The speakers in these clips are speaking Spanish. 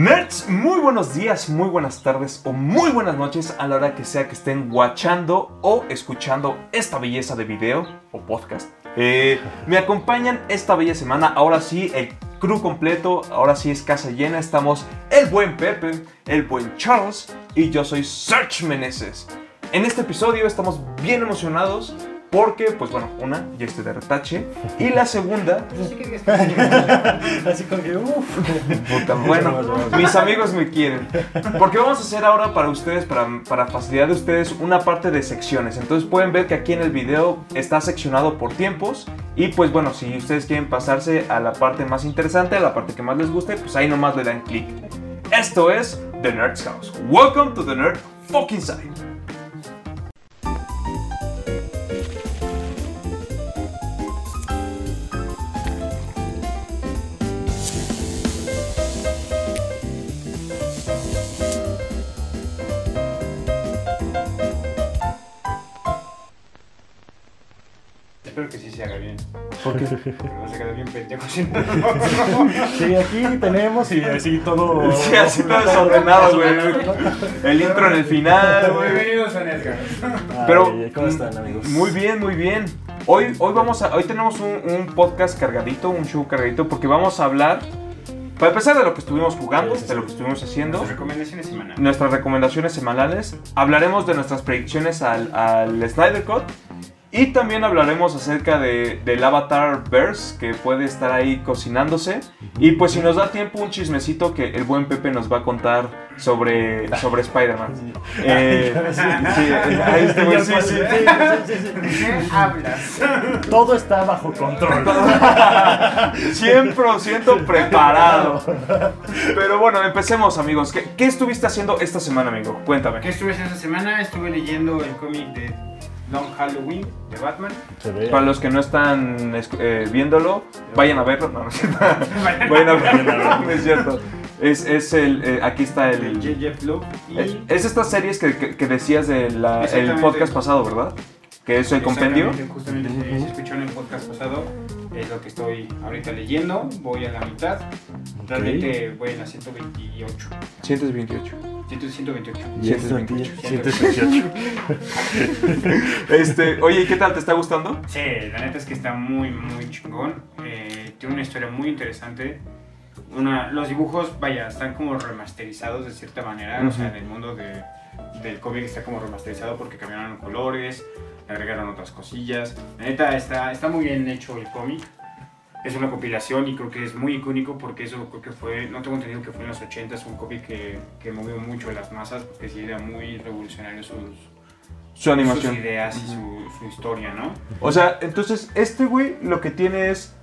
Nerds, muy buenos días, muy buenas tardes o muy buenas noches a la hora que sea que estén watchando o escuchando esta belleza de video o podcast. Eh, me acompañan esta bella semana, ahora sí, el crew completo, ahora sí es casa llena, estamos el buen Pepe, el buen Charles y yo soy Search Meneses. En este episodio estamos bien emocionados porque, pues bueno, una, ya estoy de retache. Y la segunda, Así como que, uff. puta, bueno, mis amigos me quieren. Porque vamos a hacer ahora para ustedes, para, para facilidad de ustedes, una parte de secciones. Entonces pueden ver que aquí en el video está seccionado por tiempos. Y pues bueno, si ustedes quieren pasarse a la parte más interesante, a la parte que más les guste, pues ahí nomás le dan clic. Esto es The Nerd's House. Welcome to the Nerd Fucking Side. Se haga bien. ¿Por qué? Porque no se queda bien pendejo si no. Sí, aquí tenemos y así todo. Sí, así todo desordenado, güey. El intro en el final, güey. Bienvenidos a. Pero- ¿Cómo están, amigos? Muy bien, muy bien. Hoy, hoy, vamos a, hoy tenemos un, un podcast cargadito, un show cargadito, porque vamos a hablar, para empezar, de lo que estuvimos jugando, Sí, sí, de lo que estuvimos haciendo, Las recomendaciones semanales. nuestras recomendaciones semanales, hablaremos de nuestras predicciones al, al Snyder Cut y también hablaremos acerca de, del Avatar Verse que puede estar ahí cocinándose. Y pues si nos da tiempo, un chismecito que el buen Pepe nos va a contar sobre, sobre Spider-Man. Eh, sí, güey, sí, sí. ¿De qué hablas? Todo está bajo control. 100% preparado. Pero bueno, empecemos amigos. ¿Qué, qué estuviste haciendo esta semana, amigo? Cuéntame. ¿Qué estuve haciendo esta semana? Estuve leyendo el cómic de Long Halloween de Batman. Para los que no están eh, viéndolo, vayan a verlo. No, no es cierto. vayan a verlo. No es cierto. Es, es el, eh, aquí está De el... J.J. Flood. Y Es, es estas series que, que- que decías del el Exactamente. podcast pasado, ¿verdad? Que es el compendio. Justamente se, se escuchó en el podcast pasado. Es lo que estoy ahorita leyendo. Voy a la mitad. Realmente voy en la 128. 128. 100, 128. Y esto aquí, 128. 128. Este, oye, ¿y qué tal? ¿Te está gustando? Sí, la neta es que está muy, muy chingón. Eh, tiene una historia muy interesante. Una, los dibujos, vaya, están como remasterizados de cierta manera. O sea, en el mundo de, del cómic está como remasterizado porque cambiaron colores, agregaron otras cosillas. La neta está, está muy bien hecho el cómic. Es una compilación y creo que es muy icónico porque eso creo que fue, no tengo entendido que fue en los 80 es un cómic que, que movió mucho las masas porque sí era muy revolucionario sus, Su animación. sus ideas y su, su historia, ¿no? O sea, entonces este güey lo que tiene es.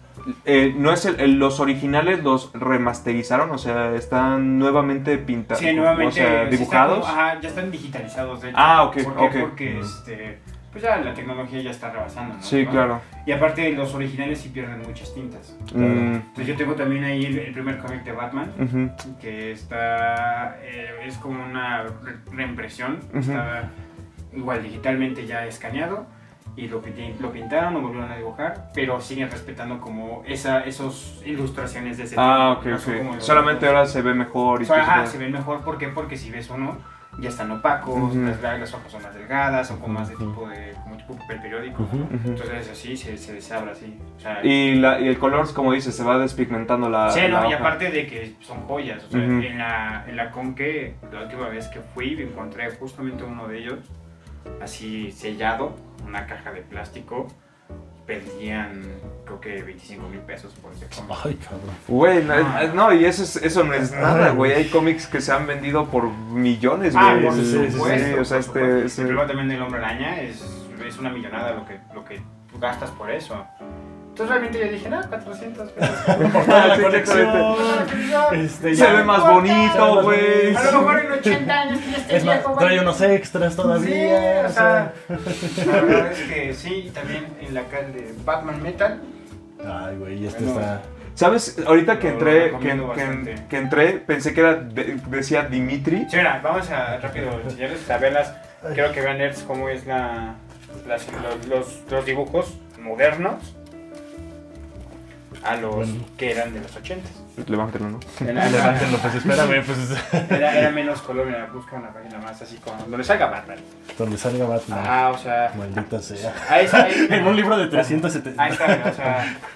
eh, no es el, el- los originales los remasterizaron, o sea, están nuevamente pintados. Sí, nuevamente. O sea, sí dibujados. están ajá, ya están digitalizados, de hecho. Ah, ok, ¿Por qué? Porque este, pues ya la tecnología ya está rebasando, ¿no? sí, ¿no? claro. Y aparte, los originales sí pierden muchas tintas. Mm, Entonces, yo tengo también ahí el, el primer cómic de Batman, ujú. que está. eh, es como una re- reimpresión. Ujú. Está igual digitalmente ya escaneado. Y lo, lo pintaron, lo volvieron a dibujar, pero siguen respetando como esa, esos ilustraciones de ese Ah, tipo, ok, no ok. Solamente ahora se ve mejor y o sea, ajá, se ven mejor, ¿por qué? Porque si ves uno, ya están opacos, las, las hojas son más delgadas, son como más de tipo de, como tipo papel periódico. Ujú. Ujú. Entonces así se, se desabra así. O sea, Y, la, y el color, como dices, se va despigmentando la. sí, la no, y hoja. aparte de que son joyas, o sea, en, la, en la Conque, la última vez que fui, encontré justamente uno de ellos, así sellado, una caja de plástico, pedían creo que 25 mil pesos por ese cómic. Ay, cabrón. Güey, no, Ah. no, y eso, es- eso no es nada, güey. Hay cómics que se han vendido por millones, güey. Ah, por sí, supuesto. Sí, o sea, por supuesto. este. este- El problema también del hombre araña es, es una millonada lo que, lo que tú gastas por eso. Entonces realmente yo dije, no, 400 pesos. Por toda la colección. Este, Se ve más bonito, güey. A lo mejor en 80 años que ya esté Es viejo, trae güey. unos extras todavía. Sí, o sea, la verdad es que sí, también en la calle de Batman Metal. Ay, güey, este Bueno. está. ¿Sabes? Ahorita que entré, que, que- que entré, pensé que era de- decía Dimitri. Sí, mira, vamos a rápido enseñarles, a verlas. Quiero que vean cómo es la, las- los, los, los dibujos modernos a los Bueno. que eran de los 80. Levántelo, ¿no? Era, Levántenlo, pues espérame, pues era, era menos color, mira, busca una página más así con donde salga Batman. donde salga Batman. Ah, o sea, Maldita sea. ahí está, ahí, En un libro de 370. Ahí está, mira, o sea.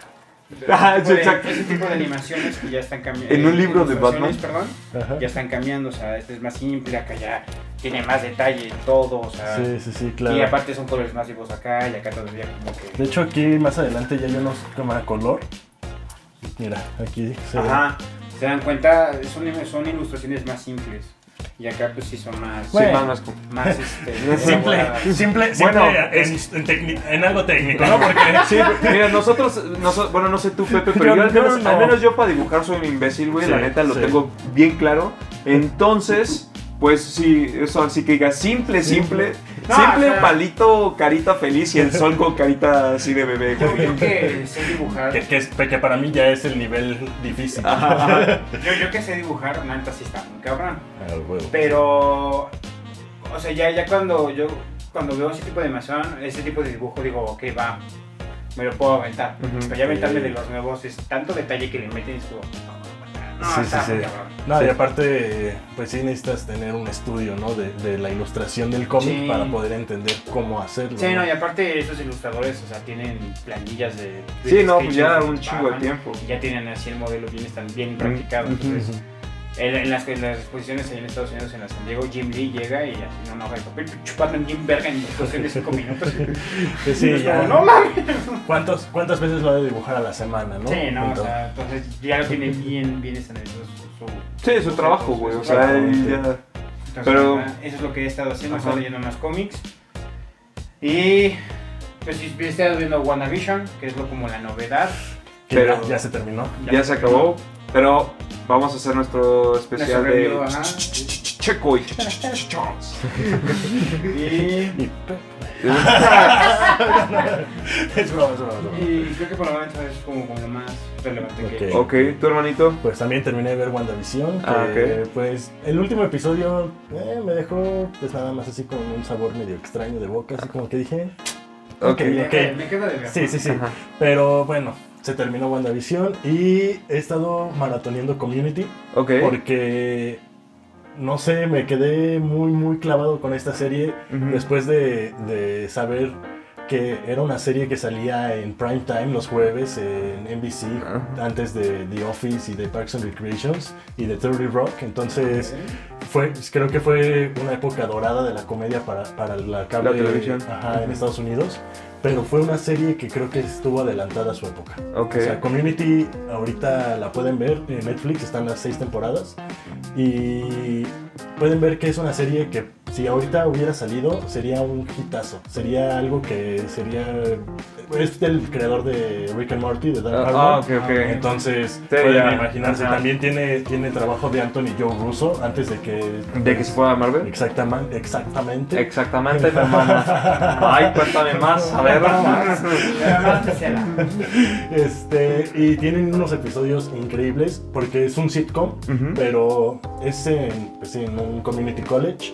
Ah, ese tipo de- exacto. Ese tipo de animaciones que ya están cambiando. En un libro de Batman. Perdón, Ajá. ya están cambiando, o sea, este es más simple, acá ya tiene más detalle en todo, o sea. Sí, sí, sí, Y claro. aparte son colores más vivos acá y acá todavía como que. De hecho, aquí más adelante ya hay unos como a color. Mira, aquí se ve. Ajá. Se dan cuenta, son, son ilustraciones más simples. Y acá pues sí son más. Sí, más, más este. Simple, elaboradas. simple, Bueno, simple en, en tecni- en algo técnico, ¿no? Porque Sí, mira, nosotros, noso- bueno, no sé tú, Pepe, pero Yo- yo, al, menos, no. al menos yo para dibujar soy un imbécil, güey, la neta lo sí. tengo bien claro. Entonces, pues sí, eso así que diga simple, simple, No, simple, o sea- palito, carita feliz y el sol con carita así de bebé, Yo, güey. yo que sé dibujar. que, que, es- que para mí ya es el nivel difícil. Ajá, ajá. Yo, yo que sé dibujar, neta sí está muy cabrón. Ah. Pero. O sea, ya, ya cuando yo. Cuando veo ese tipo de animación, ese tipo de dibujo, digo, ok, va. Me lo puedo aventar. Ujú. Pero ya aventarme de los nuevos es tanto detalle que le meten y su. No, Sí, está sí, muy sí. cabrón. No, Sí. y aparte, pues sí necesitas tener un estudio, ¿no? De, de la ilustración del cómic Sí. para poder entender cómo hacerlo. Sí, ¿no? y aparte esos ilustradores, o sea, tienen planillas de... de Sí, no, pues ya un chingo de tiempo. y Ya tienen así el modelo bien, están bien practicado. Ujú. Entonces. En, en las, en las exposiciones ahí en Estados Unidos, en la San Diego, Jim Lee llega y así una hoja de papel, chupando en Jim Verga en cuestión de 5 minutos. Que sí, Y ya. como, no mames. ¿Cuántos, ¿Cuántas veces lo ha de dibujar a la semana, no? Sí, no, o Entonces, sea, entonces ya lo tiene bien, bien estandarizado su, su, Sí, su trabajo, güey, o sea, sí. ya... Entonces, Pero- eso es lo que he estado haciendo, he estado leyendo más cómics. Y pues sí, he estado viendo WandaVision, que es lo como la novedad. Pero- ya, ya se terminó. Ya se acabó, pero vamos a hacer nuestro especial Nuestro de review. Checo y Chons. Y, Y, es broma, es broma, es broma. y creo que por lo menos es como, como lo más relevante que Ok. Tu hermanito. Pues también terminé de ver WandaVision. Ah, que, Pues el último episodio eh, me dejó pues nada más así con un sabor medio extraño de boca, así como que dije. Ok. Ok, Me, queda- me queda de. Sí, sí, sí. Ajá. Pero bueno, se terminó WandaVision y he estado maratoneando Community Ok. porque no sé, me quedé muy, muy clavado con esta serie después de, de saber que era una serie que salía en prime time los jueves en NBC Ajá. antes de The Office y de Parks and Recreations y de 30 Rock. Entonces fue, creo que fue una época dorada de la comedia para, para la cable La televisión. ajá, en Estados Unidos. Pero fue una serie que creo que estuvo adelantada a su época. Ok. O sea, Community ahorita la pueden ver en Netflix, están las seis temporadas. Y pueden ver que es una serie que si ahorita hubiera salido sería un hitazo. Sería algo que sería... Es del creador de Rick and Morty, de Dan Ah, ah, ok, ok. Entonces, Sí, pueden ya. imaginarse. Ajá. También tiene, tiene trabajo de Anthony Joe Russo antes de que... ¿De que se pueda Marvel? Exactamente. Exactamente. Exactamente, mi. Ay, cuéntame más. A ver. Este, y tienen unos episodios increíbles porque es un sitcom, Ujú. pero es en, pues, en un community college.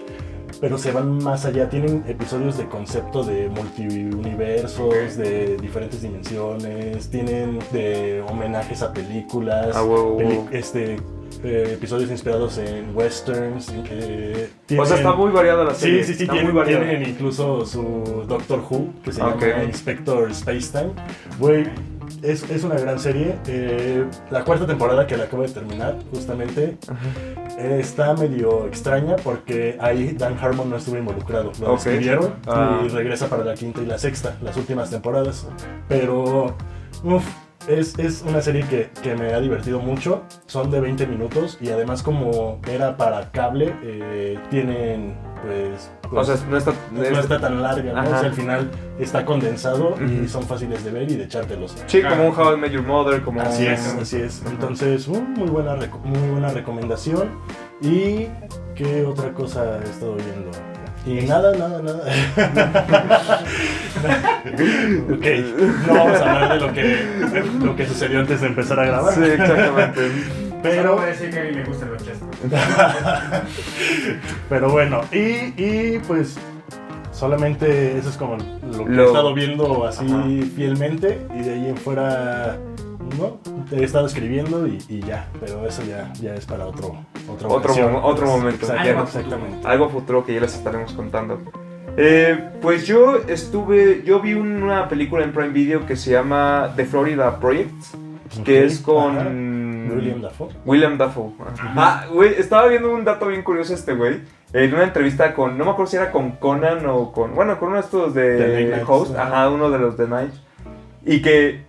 Pero se van más allá, tienen episodios de concepto de multiuniversos, de diferentes dimensiones, tienen de homenajes a películas, Ah, este, eh, episodios inspirados en westerns. eh, O sea, tienen- está muy variada la Sí, serie. sí, sí, está tienen, muy variada. tienen incluso su Doctor Who, que se llama Inspector Spacetime. Güey, es, es una gran serie. eh, la cuarta temporada que la acabo de terminar, justamente, eh, está medio extraña porque ahí Dan Harmon no estuvo involucrado. Lo Ok. despidieron Ah. y regresa para la quinta y la sexta, las últimas temporadas. Pero, uff. Es, es una serie que, que me ha divertido mucho, son de 20 minutos y además como era para cable, eh, tienen pues... O pues, sea, no está. no está tan larga, ¿no? O sea, al final está condensado y son fáciles de ver y de echártelos. Sí, como un How I Met Your Mother, como. Así es, así es. Entonces, uh, muy, buena muy buena recomendación. ¿Y qué otra cosa he estado viendo? Y nada, nada, nada. ok, no vamos a hablar de lo que, lo que sucedió antes de empezar a grabar. Sí, exactamente. Solo Pero, a decir que a mí me gustan los pero bueno, y, y pues solamente eso es como lo que Lo- he estado viendo así Ajá. fielmente y de ahí en fuera ¿no? He estado escribiendo y, y ya, pero eso ya, ya es para otro, Otro ocasión. mo- otro momento, no- exactamente. Algo futuro que ya les estaremos contando. Eh, pues yo estuve, yo vi una película en Prime Video que se llama The Florida Project, que es con ajá. William Dafoe. William Dafoe. Ah, güey, estaba viendo un dato bien curioso este güey. En una entrevista con, no me acuerdo si era con Conan o con, bueno, con uno de estos The de Night, host, ajá. ajá, uno de los de Night. Y que,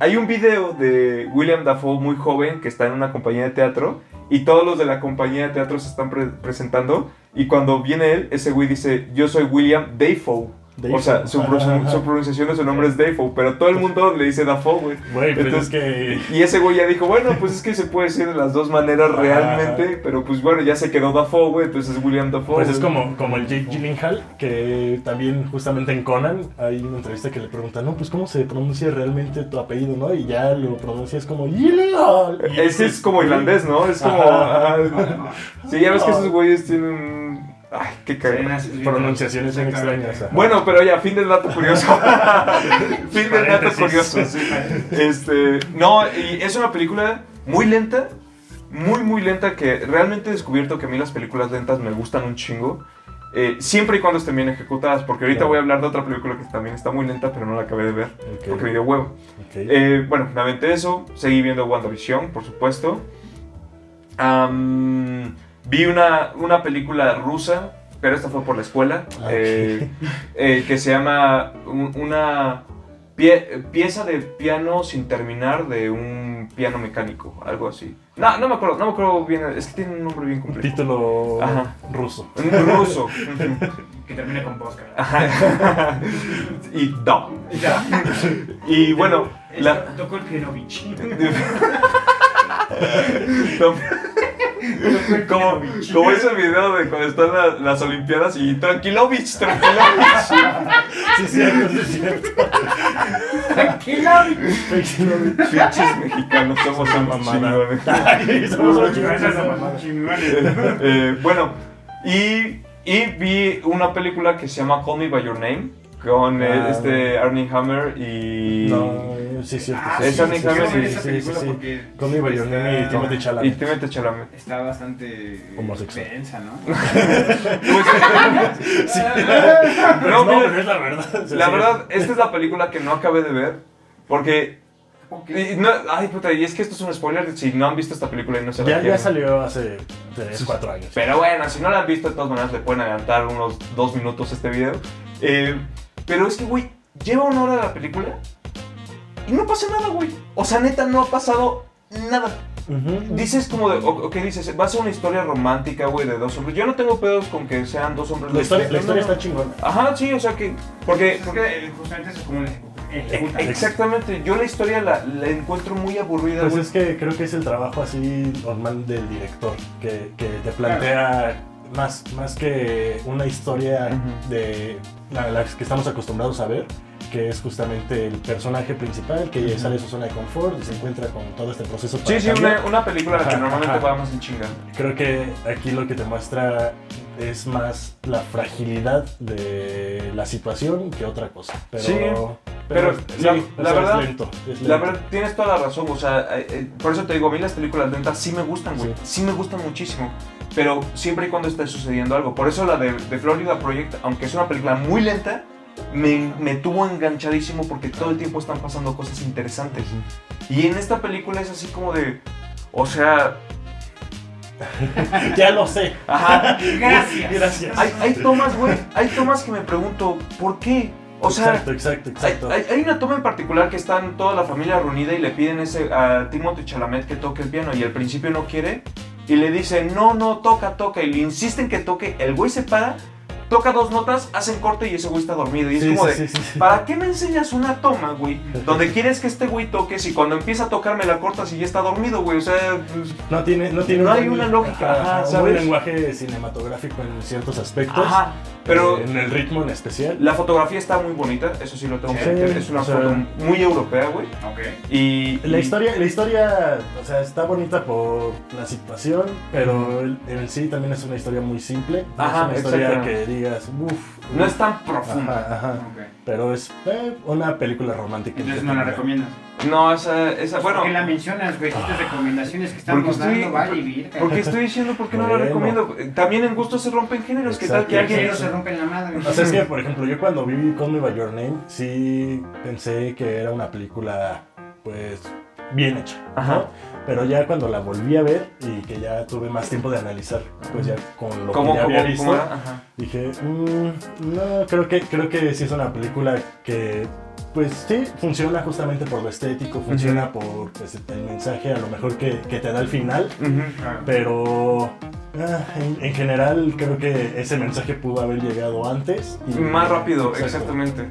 hay un video de William Dafoe muy joven que está en una compañía de teatro y todos los de la compañía de teatro se están pre- presentando y cuando viene él, ese güey dice, yo soy William Dafoe. O sea, su, pronunciación de su nombre es Dafoe, pero todo el mundo le dice Dafoe, güey. Güey, pues Entonces, es que... Y ese güey ya dijo, bueno, pues es que se puede decir de las dos maneras Ajá. realmente, pero pues bueno, ya se quedó Dafoe, güey, entonces es William Dafoe. Pues es como, como el Jake Gyllenhaal, que también justamente en Conan hay una entrevista que le preguntan, no, pues cómo se pronuncia realmente tu apellido, ¿no? Y ya lo pronuncias como Gyllenhaal. Ese es como irlandés, ¿no? Es como... Ajá. ajá. Sí, ya ves que esos güeyes tienen... Ay, qué cagado. Pronunciaciones bien extrañas. ajá. Bueno, pero ya, fin del dato curioso. fin del dato curioso, sí. Este, no, y es una película muy lenta, muy, muy lenta, que realmente he descubierto que a mí las películas lentas me gustan un chingo. eh, siempre y cuando estén bien ejecutadas, porque ahorita Claro. voy a hablar de otra película que también está muy lenta, pero no la acabé de ver, porque me dio huevo. Eh, bueno, me aventé eso, seguí viendo WandaVision, por supuesto. Am, vi una, una película rusa, pero esta fue por la escuela, Ah, eh, eh, que se llama un- una pie- pieza de piano sin terminar de un piano mecánico, algo así. No, no me acuerdo, no me acuerdo bien, es que tiene un nombre bien complejo. título Ajá. ruso. Un ruso. Que termine con Posca. Ajá. y do. Ya. Y bueno, la, Tocó el Krenovich. Como, como ese video de cuando están la- las Olimpiadas y tranquilovich, tranquilovich. Sí, es cierto, sí, es cierto. Pinches mexicanos somos unos mamada. Ay, somos unos chingones, esa mamada. Eh, bueno, y, y vi una película que se llama Call Me By Your Name con eh, Ah. este Arnie Hammer y... No, sí, es cierto. Ah, sí, es sí, Arnie sí, sí, sí, esa sí, sí. Your Name y está- Timothée Y Chalamet. Timothée Chalamet. Está bastante Homosexual. densa, ¿no? No, No, mira, pero es la verdad. la sí. verdad, esta es la película que no acabé de ver porque... Ok. y no- ay, puta, y es que esto es un spoiler si no han visto esta película y no se la Ya, ya salió hace 3, 4 años. Pero bueno, si no la han visto, de todas maneras le pueden adelantar unos dos minutos a este video. Eh, pero es que, güey, lleva una hora la película y no pasa nada, güey. O sea, neta, no ha pasado nada. Dices como de, o, o ¿qué dices? Va a ser una historia romántica, güey, de dos hombres. Yo no tengo pedos con que sean dos hombres. La historia, la historia no, no. está chingona. Ajá, sí, o sea que... Porque... Porque justamente eso es como ejecuta. Exactamente, yo la historia la, la encuentro muy aburrida, Pues güey. es que creo que es el trabajo así normal del director, que, que te plantea más, más que una historia de la, la que estamos acostumbrados a ver, que es justamente el personaje principal que sale de su zona de confort y se encuentra con todo este proceso. para Sí, sí, una, una película en la que Ajá, normalmente ajá. va más en chinga. Creo que aquí lo que te muestra es más la fragilidad de la situación que otra cosa. Pero, Sí, pero sí, la- la verdad- es lento, es La lento. verdad, tienes toda la razón, o sea, eh, eh, por eso te digo, a mí las películas lentas sí me gustan, güey, sí. Sí. me gustan muchísimo, pero siempre y cuando esté sucediendo algo. Por eso la de, de Florida Project, aunque es una película muy lenta, me, me tuvo enganchadísimo porque todo el tiempo están pasando cosas interesantes. Y en esta película es así como de, o sea, Ya lo sé. ajá, Gracias. Gracias. hay, hay tomas, güey, hay tomas que me pregunto, ¿por qué? O sea, exacto, exacto, Hay, exacto. hay- hay una toma en particular que están toda la familia reunida y le piden ese, a Timothy Chalamet que toque el piano y al principio no quiere y le dicen no, no, toca, toca y le insisten que toque, el güey se para, toca dos notas, hacen corte y ese güey está dormido y es Sí, como sí, de... sí. ¿Para qué me enseñas una toma, güey? Donde quieres que este güey toque si cuando empieza a tocar me la cortas y ya está dormido, güey. O sea, pues, No tiene, no tiene No un hay una lógica, ajá, un ¿sabes? buen lenguaje cinematográfico en ciertos aspectos. ajá. Pero eh, en el ritmo en especial. la fotografía está muy bonita, eso sí lo tengo que Sí, admitir. Es una o sea- foto muy europea, güey. Ok. Y... La y- historia, la historia, o sea, está bonita por la situación, pero el- en sí también es una historia muy simple. No Ajá, es una historia que digas, uff. No es tan profunda. Ajá, ajá. Ok. Pero es eh, una película romántica. Entonces no la recomiendas. No, esa, esa bueno, ¿Por qué la mencionas, güey? Estas recomendaciones que estamos Porque estoy- dando, vale, porque estoy diciendo por qué no la Bueno. recomiendo. También en gusto se rompen géneros. ¿Qué tal Exacto. que alguien se rompe la madre. O sea, es que, por ejemplo, yo cuando vi Call Me By Your Name, sí pensé que era una película, pues, bien hecha. ¿no? Pero ya cuando la volví a ver y que ya tuve más tiempo de analizar, pues ya con lo ¿Cómo, que ya cómo, había visto, cómo dije, "Mm, no, creo que, creo que sí es una película que, pues sí, funciona justamente por lo estético, funciona por pues, el mensaje a lo mejor que, que te da al final, pero ah, en, en general creo que ese mensaje pudo haber llegado antes. y- Más rápido, Exacto. exactamente.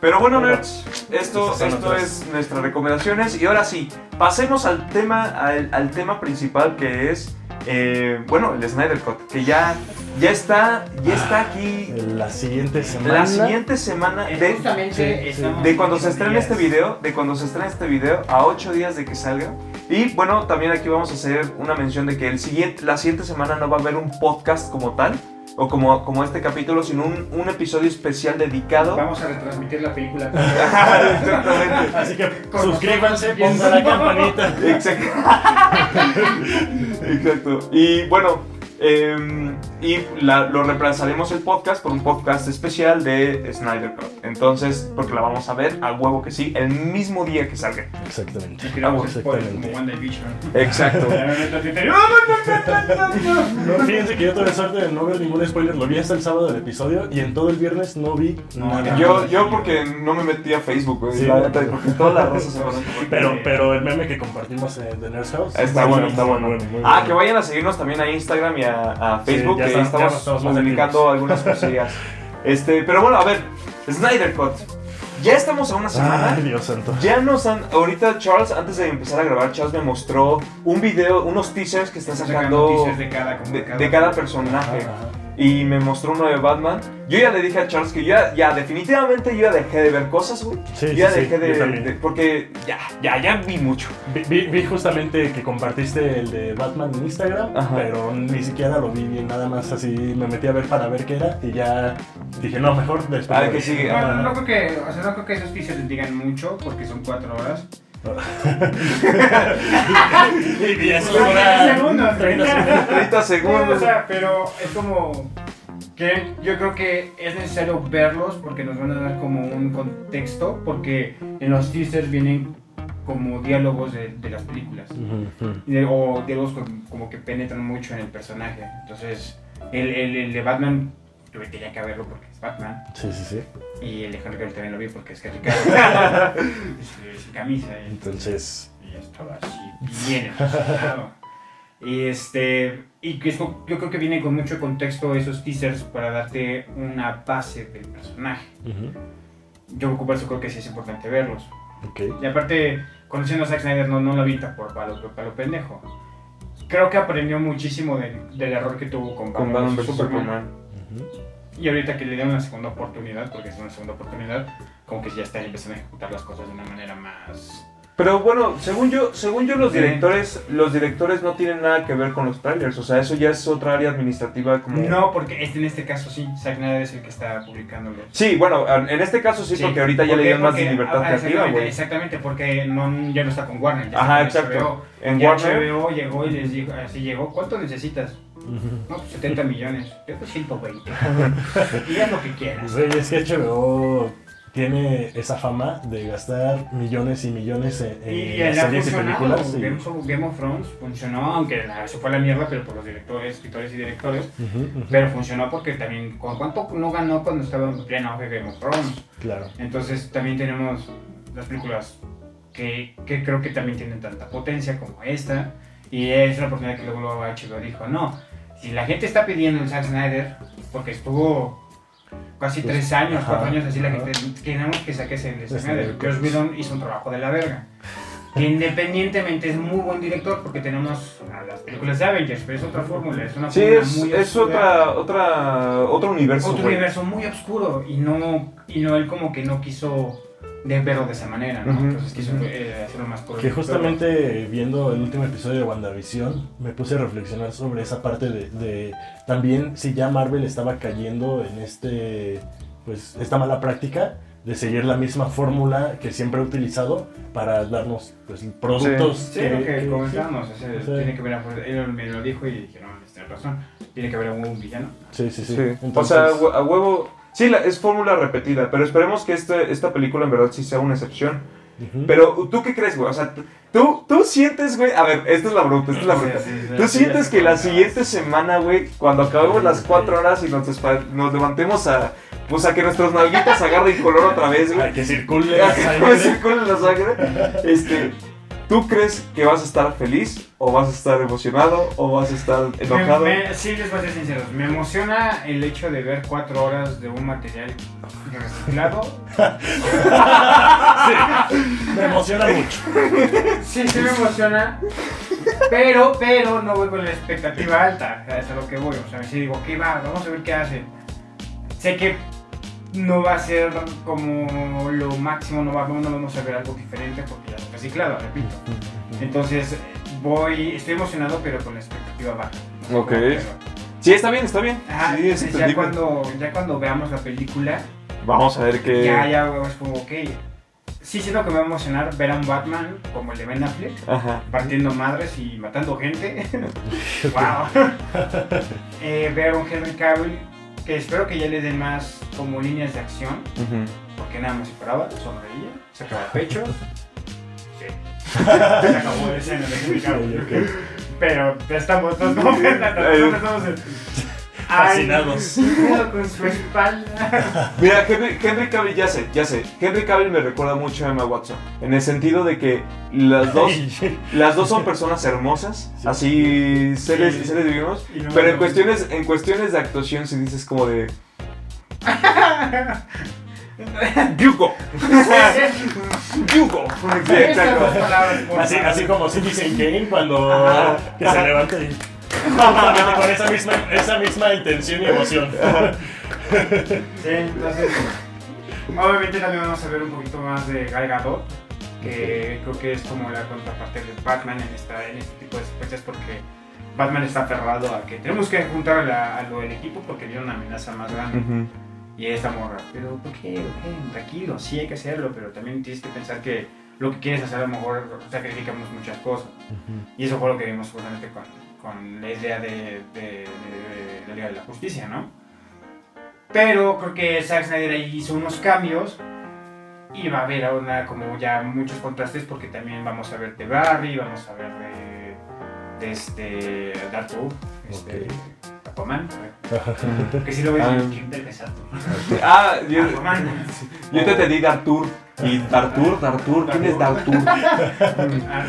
Pero bueno, Pero- nerds, esto, esto es nuestras recomendaciones. Y ahora sí, pasemos al tema, al, al tema principal que es, eh, bueno, el Snyder Cut, que ya, ya está, ya está aquí La siguiente semana. la siguiente semana de, sí, sí. de cuando se estrene este video, de cuando se estrene este video a 8 días de que salga. Y bueno, también aquí vamos a hacer una mención de que el siguiente, la siguiente semana no va a haber un podcast como tal, o como, como este capítulo, sino un, un episodio especial dedicado. Vamos a retransmitir la película. Exactamente. Así que suscríbanse, pongan la campanita. Exacto. Exacto. Y bueno, eh, y la- lo reemplazaremos el podcast por un podcast especial de Snyder Cut. Entonces, porque la vamos a ver a huevo que sí, el mismo día que salga. Exactamente. Y spoiler Exactamente. Exacto. No, fíjense que yo tuve suerte de no ver ningún spoiler. Lo vi hasta el sábado del episodio y en todo el viernes no vi No, nada. Yo, yo porque no me metí a Facebook, güey. Sí. la neta, porque todas las razas se conocen. Pero, pero el meme que compartimos en The Nurse House. Está bueno, está bueno. muy Ah, bueno. que vayan a seguirnos también a Instagram y a, a Facebook, ya que está- estamos ya estamos publicando algunas cosillas. Este, pero bueno, a ver, Snyder Cut. Ya estamos a una semana. Ay, Dios santo. Ya nos han. Ahorita Charles, antes de empezar a grabar, Charles me mostró un video, unos teasers que está Están sacando de cada, como de, de cada personaje. Ajá, ajá. Y me mostró uno de Batman. Yo ya le dije a Charles que yo ya, ya definitivamente yo ya dejé de ver cosas, güey. Sí, Yo ya sí, sí, dejé de, yo de- Porque ya, ya, ya vi mucho. Vi, vi- vi justamente que compartiste el de Batman en Instagram, Ajá. pero ni siquiera lo vi bien, nada más así me metí a ver para ver qué era y ya dije, no, mejor después. A ver qué veo". sigue. No, no creo que, o sea, no creo que esos teasers les digan mucho porque son cuatro horas. y, y eso 30 dura segundos, 30 segundos. 30 No, segundos. o sea, pero es como que yo creo que es necesario verlos porque nos van a dar como un contexto porque en los teasers vienen como diálogos de, de las películas o diálogos como, como que penetran mucho en el personaje. Entonces, el, el, el de Batman yo tenía que verlo porque es Batman Sí, sí, sí. y el de Henry Cavill también lo vi porque es Henry Cavill Es- sin camisa y Entonces, y estaba así bien emocionado. Y este y yo creo que viene con mucho contexto esos teasers para darte una base del personaje. Yo por eso creo que sí es importante verlos. Y aparte, conociendo a Zack Snyder no, no lo avienta por palo, por palo pendejo. Creo que aprendió muchísimo de- del error que tuvo con Con Batman. Superman. Y ahorita que le den una segunda oportunidad, porque es una segunda oportunidad, como que ya está empezando a ejecutar las cosas de una manera más... Pero bueno, según yo, según yo los directores, los directores no tienen nada que ver con los trailers, o sea, eso ya es otra área administrativa como No, porque este, en este caso sí, Zack Snyder es el que está publicándolo. Sí, bueno, en este caso sí, porque ahorita ya le dieron más libertad ah, creativa, güey. Exactamente, porque no, ya no está con Warner. Ya Ajá, exacto. HBO. En Warner, HBO llegó y les dijo, así llegó, ¿cuánto necesitas? No, pues 70 millones. Yo pues 120. y haz lo que quieras. Güey, es que HBO tiene esa fama de gastar millones y millones en, en Y, series y películas. y- Game, of, Game of Thrones funcionó, aunque se fue a la mierda, pero por los directores, escritores y directores. Pero funcionó porque también, ¿cu- ¿cuánto no ganó cuando estaba en pleno auge Game of Thrones? Claro. Entonces también tenemos las películas que, que creo que también tienen tanta potencia como esta. Y es una oportunidad que luego HBO dijo, no, si la gente está pidiendo el Zack Snyder, porque estuvo casi Pues, tres años, ajá, cuatro años así, la gente, queremos que saques el Zack Pues, Snyder. eh, Joss Whedon hizo un trabajo de la verga. Que independientemente es muy buen director porque tenemos a las películas de Avengers, pero es otra fórmula, es una sí, fórmula es, muy es otra, otra, otro universo, otro universo muy oscuro y no y no él como que no quiso de verlo de esa manera, ¿no? Ujú. Entonces quiso eh, hacerlo más por Que justamente viendo el último episodio de WandaVision, me puse a reflexionar sobre esa parte de, de también si ya Marvel estaba cayendo en este, pues, esta mala práctica de seguir la misma fórmula que siempre ha utilizado para darnos pues, productos. Sí, lo que comentábamos, o sea, Sí. tiene que ver, él me lo dijo y dije, no, tienes razón, tiene que haber algún villano. Sí, sí, sí. Sí. Entonces, o sea, a huevo. Sí, la- es fórmula repetida, pero esperemos que este, esta película en verdad sí sea una excepción. ujú. Pero, ¿tú qué crees, güey? O sea, tú, tú sientes, güey. A ver, esta es la pregunta, esta es la pregunta. Sí, sí, sí, ¿Tú sí, sientes que la siguiente semana, güey, cuando acabemos las cuatro horas y nos, nos levantemos a. Pues a que nuestros nalguitas agarren color otra vez, güey. Para que circule la A que sangre. circule la sangre. Este. ¿Tú crees que vas a estar feliz? ¿O vas a estar emocionado? ¿O vas a estar enojado? Me- me- sí, les voy a ser sinceros. Me emociona el hecho de ver cuatro horas de un material reciclado. Me emociona mucho. Sí, sí me emociona. Pero, pero no voy con la expectativa alta. Eso es a lo que voy. O sea, si digo, ¿qué va? Vamos a ver qué hace. Sé que no va a ser como lo máximo, no, va, no vamos a ver algo diferente porque ya es reciclado, repito. Entonces, voy, estoy emocionado, pero con la expectativa baja. No Ok. Sí, está bien, está bien. Ajá, sí, es ya cuando, ya cuando veamos la película, Vamos a ver qué. ya, ya es como, ok. Sí siento que me va a emocionar ver a un Batman como el de Ben Affleck, Ajá. partiendo madres y matando gente. wow. Eh, ver a un Henry Cavill, que espero que ya le den más como líneas de acción, porque nada más se paraba, sonreía, sacaba pechos. Sí. Se acabó la escena de Henry Cavill. Ok, ok. Pero ya estamos, todos como que todos estamos Ay, Fascinados. ¿qué pedo con su espalda. Mira, Henry, Henry Cavill, ya sé, ya sé. Henry Cavill me recuerda mucho a Emma Watson. En el sentido de que las dos, las dos son personas hermosas, Sí. así seres, Sí. seres divinos. Y no- Pero en cuestiones, en cuestiones de actuación, si dices como de. ¡Hugo! ¡Hugo! Sí, Así, así como Citizen Kane cuando Ajá. que se levanta y con esa misma, esa misma intención y emoción. Sí, entonces. Obviamente también vamos a ver un poquito más de Gal Gadot, que creo que es como la contraparte de Batman en, esta, en este tipo de secuencias, porque Batman está aferrado a que tenemos que juntar a, la- a lo del equipo porque viene una amenaza más grande. Y esta morra, pero ¿por qué? ¿Por qué? Tranquilo, sí hay que hacerlo, pero también tienes que pensar que lo que quieres hacer a lo mejor sacrificamos muchas cosas. Y eso fue lo que vimos justamente con, con la idea de, de, de la Liga de la Justicia, ¿no? Pero creo que Zack Snyder ahí hizo unos cambios y va a haber ahora como ya muchos contrastes porque también vamos a ver de Barry, vamos a ver de, de este Darkwood, este Aquaman, que si lo ves Ah. del Exacto. Ah, yo, Aquaman. yo te entendí Dartur. ¿Y Dartur? ¿Dartur? ¿Quién es Dartur? Arthur, ah,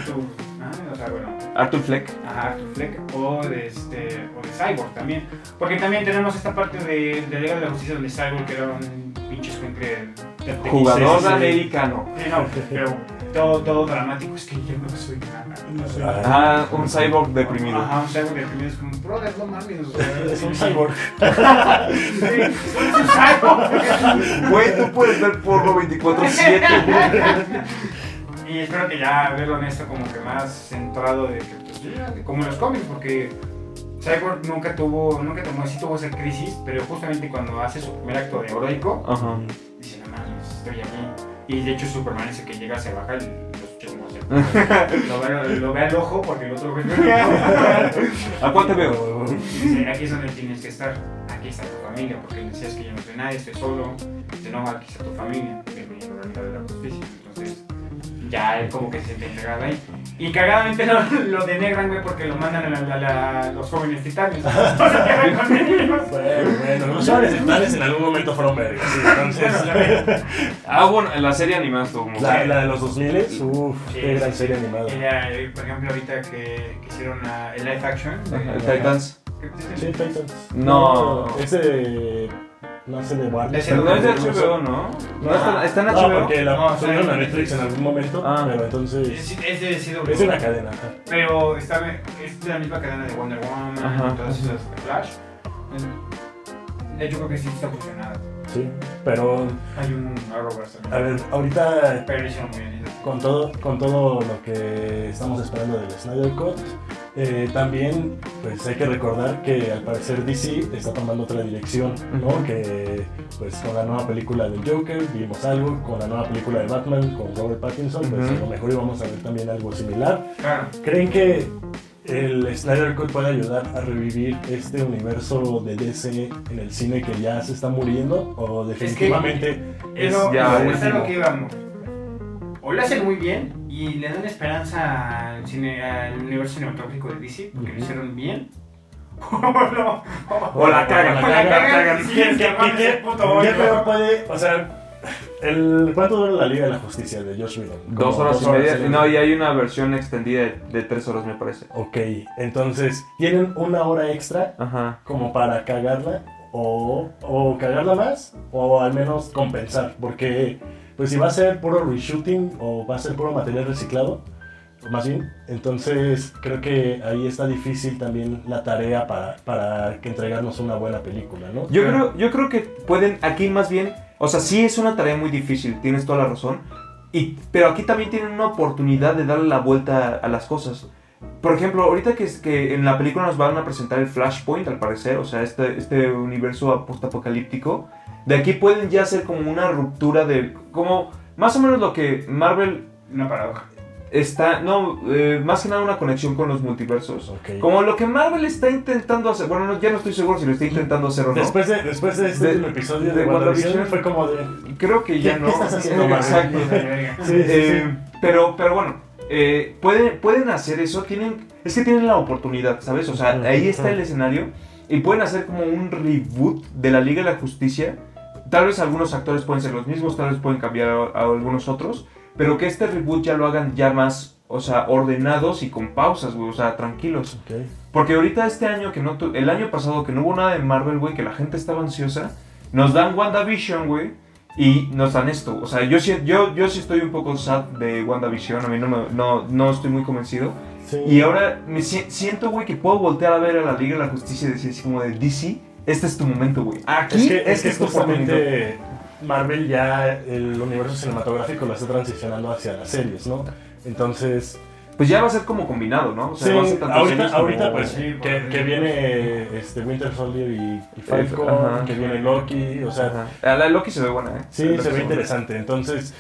o sea, bueno, Arthur Fleck. Ajá, Arthur Fleck o de, este, o de Cyborg también. Porque también tenemos esta parte de, de Liga de la Justicia donde Cyborg era un pinche escuincle Jugador Sí, sí, sí. americano. Sí, no, pero todo, todo dramático. Es que yo no soy nada. No soy nada. Ah, un cyborg deprimido. Ajá, un Cyborg deprimido es como, brother, no mames. Es un cyborg. Sí, es un cyborg. Güey, tú puedes ver porno 24-7. Y espero que ya verlo en esto como que más centrado de que, pues, ya, de- como en los cómics, porque Cyborg nunca tuvo, nunca tomó, sí tuvo esa crisis, pero justamente cuando hace su primer acto de heroico, Ajá. dice, no mames, estoy aquí. Y de hecho Superman es el que llega, se baja y los. Lo ve, lo ve al ojo porque el otro ve. ¿A cuál te veo? Dice, aquí es donde tienes que estar, aquí está tu familia, porque decías que yo no soy nadie, estoy solo. Dice, no, aquí está tu familia, ya él como que se siente integrado ahí. Y cagadamente lo, lo denegran, güey, porque lo mandan a, la- a la- los jóvenes titanes. No se quedan con ellos. Bueno, bueno, los chavales titanes en algún momento fueron vergas. sí, entonces, Bueno. Ah, bueno, en la serie animada estuvo muy la, de los 2000, uff, Sí, qué gran serie animada. Eh, por ejemplo, ahorita que, que hicieron la- el live action. Ajá, el Titans. Sí, Titans. No. Ese. No sé de Warner. Pero no es de HBO, ¿no? No está, está en No, HBO. porque la No, subieron a Netflix en algún momento, Ah. pero entonces. Es, es de CW. Es una cadena. ajá. Pero está, es de la misma cadena de Wonder Woman, Ajá. todas esas de Flash. De hecho, creo que sí está fusionada. Sí, pero Hay un Arrowverse a ver, ahorita con todo, con todo lo que estamos esperando del Snyder Cut, eh, también pues hay que recordar que al parecer DC está tomando otra dirección, ¿no? Que pues con la nueva película del Joker vimos algo, con la nueva película de Batman con Robert Pattinson, pues Ujú. a lo mejor íbamos a ver también algo similar. ¿Creen que el Snyder Cut puede ayudar a revivir este universo de DC en el cine que ya se está muriendo? ¿O definitivamente es ya es último. lo que íbamos. O lo hacen muy bien y le dan esperanza al, cine, al universo cinematográfico de DC, porque lo hicieron bien. o no. O la cagan, la cagan. ¿Qué- Sí, es que qué- puto qué puede, o sea, el, ¿cuánto dura la Liga de la Justicia de Josh Whedon? Dos horas y media. No, y hay una versión extendida de, de tres horas, me parece. Ok, entonces, ¿tienen una hora extra Ajá. como para cagarla? O, o cagarla más, o al menos compensar, porque pues si va a ser puro reshooting o va a ser puro material reciclado, más bien, entonces creo que ahí está difícil también la tarea para, para que entregarnos una buena película, ¿no? Yo creo, yo creo que pueden, aquí más bien, o sea, sí es una tarea muy difícil, tienes toda la razón, y, pero aquí también tienen una oportunidad de darle la vuelta a las cosas. Por ejemplo, ahorita que, es- que en la película nos van a presentar el Flashpoint, al parecer, o sea, este, este universo postapocalíptico, de aquí pueden ya hacer como una ruptura de, como, más o menos lo que Marvel Una paradoja. Está, no, eh, más que nada una conexión con los multiversos. Como lo que Marvel está intentando hacer, bueno, no- ya no estoy seguro si lo está intentando hacer o no. Después de, después de este De- último episodio de de, WandaVision fue como de... Creo que ya ¿Qué- no. qué estás haciendo? Exacto. Sí, sí, Eh, Pero, pero bueno, eh, pueden, pueden hacer eso. Tienen, es que tienen la oportunidad, ¿sabes? O sea, ahí está el escenario. Y pueden hacer como un reboot de la Liga de la Justicia. Tal vez algunos actores pueden ser los mismos, tal vez pueden cambiar a, a algunos otros. Pero que este reboot ya lo hagan ya más, o sea, ordenados y con pausas, güey. O sea, tranquilos. Ok. Porque ahorita este año que no tu- el año pasado que no hubo nada de Marvel, güey, que la gente estaba ansiosa, nos dan WandaVision, güey, y nos dan esto. O sea, yo sí, yo, yo sí estoy un poco sad de WandaVision, a mí no, me- no, no estoy muy convencido. Sí. Y ahora me si- siento, güey, que puedo voltear a ver a la Liga de la Justicia y decir así como de DC, este es tu momento, güey. Aquí Es que, es esta que es tu oportunidad. Marvel ya el universo cinematográfico lo está transicionando hacia las series, ¿no? Entonces, Pues ya va a ser como combinado, ¿no? O sea, sí, va a ser ahorita, series como- ahorita pues Sí, que, que viene este Winter Soldier y, y Falcon, ajá. que viene Loki, o sea, Ajá. Ah, La de Loki se ve buena, ¿eh? sí, se ve interesante. Entonces,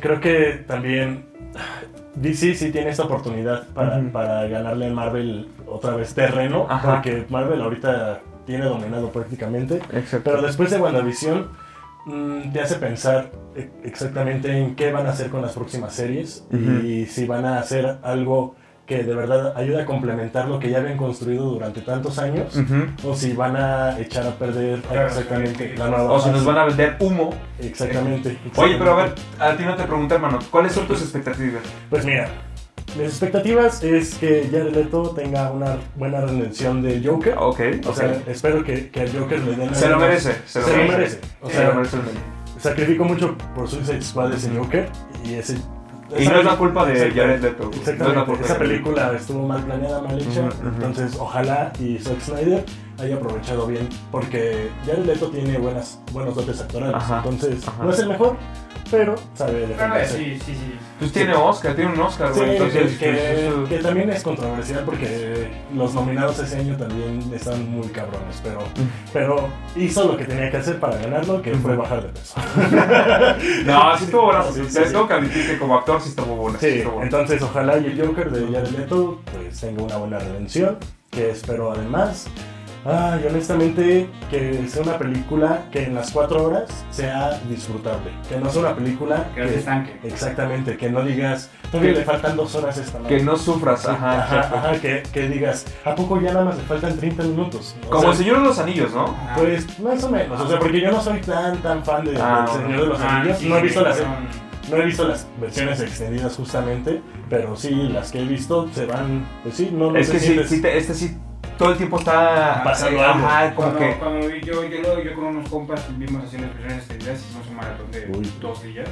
creo que también DC sí tiene esta oportunidad para, Ujú. para ganarle a Marvel otra vez terreno, Ajá. porque Marvel ahorita tiene dominado prácticamente. Exacto. Pero después de WandaVision, mm, te hace pensar e- exactamente en qué van a hacer con las próximas series Ujú. y si van a hacer algo que de verdad ayude a complementar lo que ya habían construido durante tantos años Ujú. o si van a echar a perder Claro, exactamente sí. la nueva O si nos van a vender humo. Exactamente. Oye, pero a ver, exactamente. a ti no te pregunté, hermano, ¿cuáles son tus expectativas? Pues mira, mis expectativas es que Jared Leto tenga una buena redención de Joker. Ok, O ok. sea, espero que, que al Joker le den... se lo merece, se lo Se lo merece. merece. O Se sea, lo merece sacrificó mucho por Suicide Squad ese Joker y ese Y no es la culpa de Exactamente. Jared Leto. güey. No es la Exactamente, culpa esa película estuvo mal planeada, mal hecha, Ujú, ujú. entonces ojalá y Zack Snyder haya aprovechado bien, porque Jared Leto tiene buenas, buenos dotes actorales, Ajá, entonces ajá. no es el mejor, pero sabe Pero, eh, defenderse. sí, sí, sí. Pues tiene Oscar, tiene un Oscar, Sí, güey. Entonces, que, pues, eso- que también es controversial porque los nominados ese año también están muy cabrones, pero, pero hizo lo que tenía que hacer para ganarlo, que fue bajar de peso. No, sí estuvo bueno. Sí, sí, Te sí. tengo que admitir que como actor sí estuvo bueno. sí Sí, estuvo bueno. entonces ojalá y el Joker de Jared Leto pues tenga una buena redención, que espero además. Ah, y honestamente que sea una película que en las cuatro horas sea disfrutable, que no sea una película Que se estanque. exactamente, que no digas, todavía Que- le faltan dos horas esta Que madre". no sufras, Sí, ajá. ajá, ajá, que, que digas, ¿a poco ya nada más le faltan 30 minutos? O Como sea, el Señor de los Anillos, ¿no? Ah. Pues más o menos, o sea, porque yo no soy tan tan fan de, Ah, del Señor de los Ah, Anillos, sí, no he visto las no he visto las versiones extendidas justamente, pero sí, las que he visto se van, pues sí, no, no Es que sí, sí te- este sí todo el tiempo está Pasando ajá, algo. como Cuando, que cuando vi- yo, yo, yo con unos compas vimos las versiones extendidas, hicimos un maratón de Uy. dos días.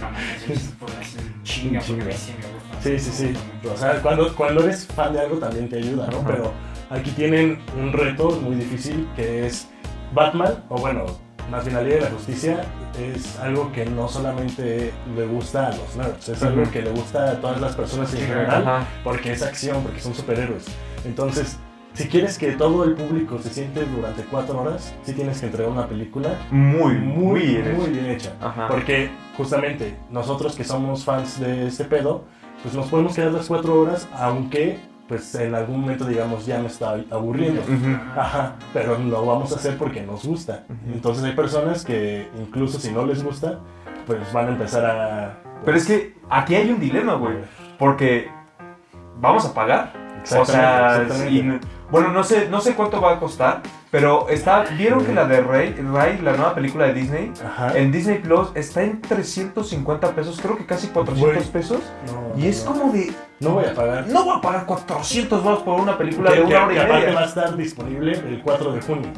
No mames, así chinga, porque sí me gusta. Sí, sí, sí. O sea, cuando, cuando eres fan de algo también te ayuda, ¿no? Ajá. Pero aquí tienen un reto muy difícil que es Batman, o bueno, más bien la Liga de la Justicia es algo que no solamente le gusta a los nerds, es algo que le gusta a todas las personas en general, Ajá. porque es acción, porque son superhéroes. Entonces, si quieres que todo el público se siente durante cuatro horas, sí tienes que entregar una película Muy, muy, bien muy hecho. bien hecha. Ajá. Porque justamente nosotros que somos fans de este pedo, pues nos podemos quedar las cuatro horas, aunque pues en algún momento digamos ya me está aburriendo. Ujú. Ajá, pero lo vamos a hacer porque nos gusta. Ujú. Entonces hay personas que incluso si no les gusta, pues van a empezar a... Pero es que aquí hay un dilema, güey. Porque vamos a pagar. O sea, y- bueno, no sé, no sé cuánto va a costar, pero está, ¿vieron que la de Rey, Ray, la nueva película de Disney, Ajá. en Disney Plus está en 350 pesos, creo que casi 400 Güey. pesos? No, Y es no. como de, No voy a pagar. no voy a pagar 400 dólares por una película Que, de que- una hora y que aparte va media. a estar disponible el 4 de junio.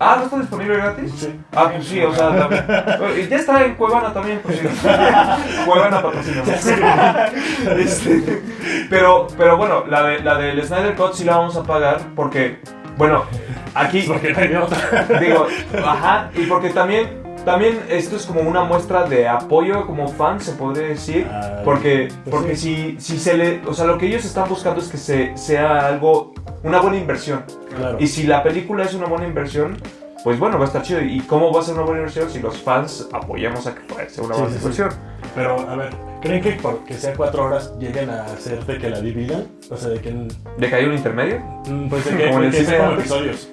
Ah, ¿no está disponible gratis? Sí. Ah, pues sí, o sea, y ya está en Cuevana también, pues sí. Cuevana patrocina. Este, pero, pero bueno, la de la del Snyder Cut sí la vamos a pagar porque, bueno, aquí Porque digo, ajá, y porque también, también esto es como una muestra de apoyo como fan, se podría decir, Ah, porque, pues porque si, si se le, o sea, lo que ellos están buscando es que se, sea algo, una buena inversión. Claro. Y si la película es una buena inversión, pues bueno, va a estar chido. ¿Y cómo va a ser una buena inversión si los fans apoyamos a que sea una Sí, buena sí? Pero, a ver, ¿creen que porque sea cuatro horas lleguen a hacer de que la dividan? O sea, de que... ¿De que hay un intermedio? mm, Pues de que, Como en el que episodios.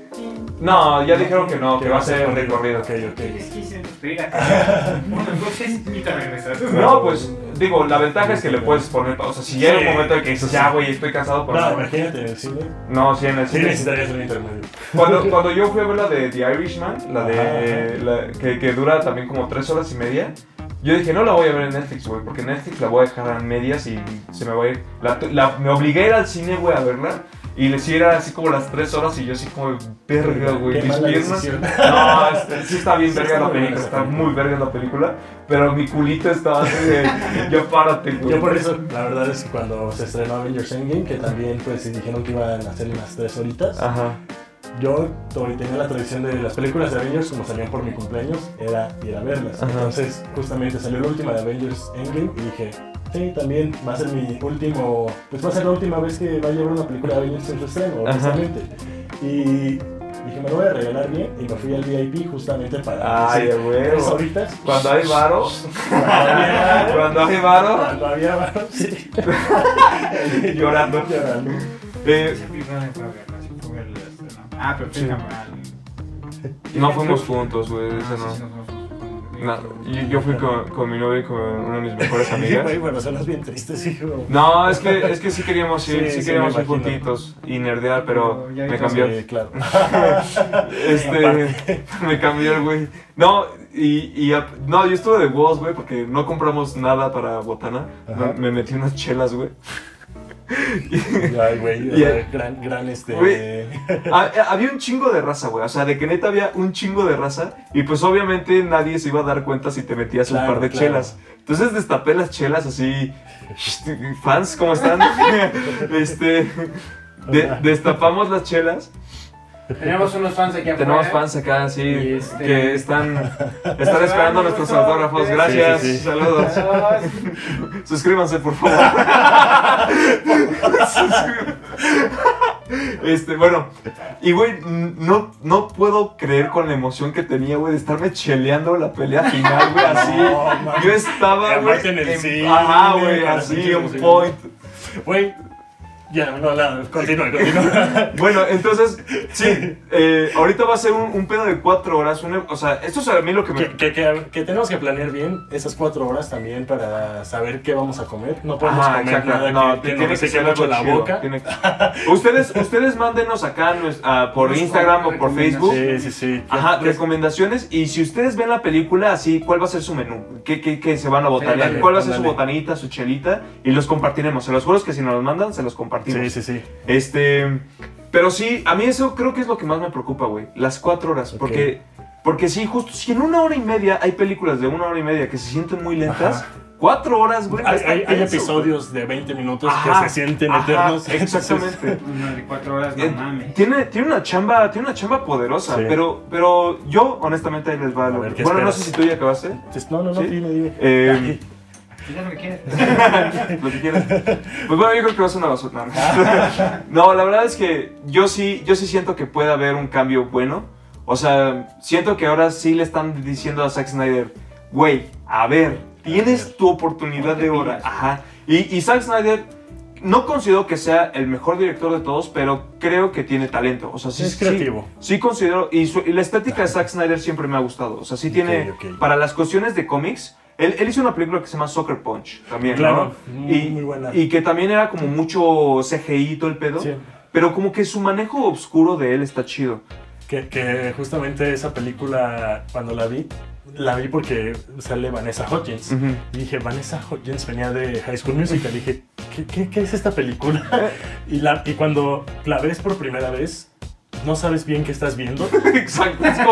No, ya dijeron que no, que va a ser recorrido. Ok, ok. Es que despedida. Bueno, entonces y te regresas. No, pues digo, la ventaja es que le puedes poner pausa. Si llega un momento en que dices, ya, güey, estoy cansado por No, imagínate en el cine. No, sí, en el Sí cine. necesitarías un intermedio. Cuando, cuando yo fui a ver la de The Irishman, la de la- que, que dura también como tres horas y media, yo dije, no la voy a ver en Netflix, güey, porque Netflix la voy a dejar a medias y se me va a ir. La, la- me obligué a ir al cine, güey, a verla. Y le sí era así como las tres horas y yo así como, verga, güey, mis piernas. No, este, sí está bien Sí verga está la película, está muy verga la película, pero mi culito estaba así de, ya párate, güey. Yo por eso, la verdad es que cuando se estrenó Avengers Endgame, que también pues dijeron que iban a hacer unas tres horitas, Ajá. yo tenía la tradición de las películas de Avengers, como salían por mi cumpleaños, era ir a verlas. Ajá. Entonces, justamente salió la última de Avengers Endgame y dije, sí, también va a ser mi último, pues va a ser la última vez que vaya a ver una película de Avengers en su estreno, Ajá. justamente. Y dije, me lo voy a regalar bien y me fui al VIP justamente para Ay, güey. tres horitas. Cuando hay varo, Cuando había- cuando hay varo, cuando había varo, sí. llorando. Llorando. Eh. Ah, pero Sí. no fuimos juntos, güey, Ah, sí, no. No, yo, yo fui con, con mi novia y con una de mis mejores amigas. Bueno, suenas bien tristes, hijo. No, es que, es que sí queríamos ir, Sí, queríamos ir juntitos y nerdear, pero me cambió. Sí, claro. Este, me cambió el güey. No, y, y no, yo estuve de huevos, güey, porque no compramos nada para botana. Me metí unas chelas, güey. Ay, güey, gran, gran este. Ha- había un chingo de raza, güey. O sea, de que neta había un chingo de raza. Y pues obviamente nadie se iba a dar cuenta si te metías un par de claro. chelas. Entonces destapé las chelas así. Fans, ¿cómo están? este. de- destapamos las chelas. Tenemos unos fans aquí afuera. Tenemos fans acá, sí, este- que están, están esperando nuestros autógrafos. Gracias, Sí, sí, sí. saludos. Suscríbanse, por favor. Suscríbanse. este, bueno, y güey, no, no puedo creer con la emoción que tenía, güey, de estarme cheleando la pelea final, güey, así. No. Yo estaba, güey. en el cine, Ajá, güey, así, un point. Güey, ya, no, no, continúa, continúa. Bueno, entonces, sí, eh, ahorita va a ser un, un pedo de cuatro horas. o sea, esto es a mí lo que me. que, que, que, que tenemos que planear bien esas cuatro horas también para saber qué vamos a comer. No podemos Ajá, comer exacto. nada No, que, que tiene nos que seque ser mucho algo la chido. boca. Tiene que- Ustedes, ustedes mándenos acá nues- ah, por Nos Instagram o por Facebook. Sí, sí, sí. Ajá, Pues, recomendaciones. Y si ustedes ven la película así, ¿cuál va a ser su menú? ¿Qué, qué, qué se van a botanear? ándale, ¿Cuál va a ser su ándale. botanita, su chelita? Y los compartiremos. Se los juro que si nos los mandan, se los Sí, sí, sí. Este. Pero sí, a mí eso creo que es lo que más me preocupa, güey. Las cuatro horas. Porque. Porque sí, justo si en una hora y media hay películas de una hora y media que se sienten muy lentas, Ajá. Cuatro horas, güey. Hay, episodios de 20 minutos Ajá, que se sienten ajá, eternos. Exactamente. Uno de cuatro horas, no Eh, mames. tiene, tiene una chamba, tiene una chamba poderosa, Sí. pero, pero yo honestamente ahí les va. A lo- ver, ¿qué bueno, no sé si tú ya acabaste. Entonces, No, no, no, ¿Sí? dime, dime. Eh, Lo que quieras. lo que quieras. Pues bueno, yo creo que va a ser una basura. No, No, la verdad es que yo sí, yo sí siento que puede haber un cambio bueno. O sea, siento que ahora sí le están diciendo a Zack Snyder, güey, a ver, tienes tu oportunidad de hora. pilas. Ajá. Y, y Zack Snyder no considero que sea el mejor director de todos, pero creo que tiene talento. O sea, sí, Es sí- creativo. Sí, considero, y, su- y la estética de Zack Snyder siempre me ha gustado. O sea, sí tiene, para las cuestiones de cómics, él, él hizo una película que se llama Soccer Punch también, Claro, ¿no? muy- y, muy buena. Y que también era como mucho CGI y todo el pedo. Sí. Pero como que su manejo oscuro de él está chido. Que, que justamente esa película, cuando la vi, la vi porque sale Vanessa Hudgens. Y dije, Vanessa Hudgens venía de High School Musical. dije, ¿qué, qué, qué es esta película? y, la, y cuando la ves por primera vez, no sabes bien qué estás viendo. Exacto, es de...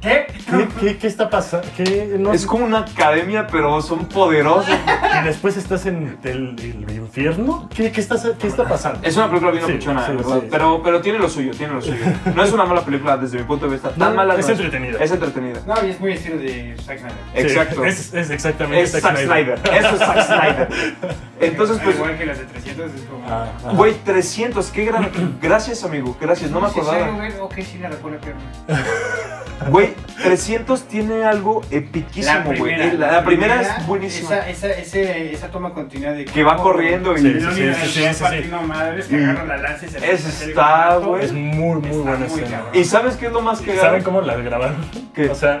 ¿Qué? ¿Qué, qué, qué está pasando? ¿Qué, no- Es como una academia, pero son poderosos. Y después estás en el, el infierno. ¿Qué, qué, estás, ¿Qué está pasando? Es una película bien Sí, apuchona, sí, ¿verdad? sí. Pero, pero tiene lo suyo, tiene lo suyo. No es una mala película desde mi punto de vista. Tan No, mala es no entretenida. Es entretenida. No, y es muy estilo de Zack Snyder. Sí, Exacto. Es, es exactamente Es Zack Snyder. Eso es Zack Snyder. Entonces, pues... Igual que las de 300 es como. Ah. Güey, 300, qué gran... Gracias, amigo, gracias, no me ¿Es en serio, acordaba. güey? Ok, sí, la recuerdo, pero. Güey, 300 tiene algo epiquísimo, güey. Eh, La, la primera es buenísima. Esa, esa, ese, esa toma continua de Que va corriendo y... Sí, sí, sí, sí, la sí, partiendo madres, que Y- agarra la lanza y se la Ese hace el está, güey. Es muy, muy buena escena. ¿Y sabes qué es lo más que ¿Saben cómo las grabaron? ¿Qué? O sea,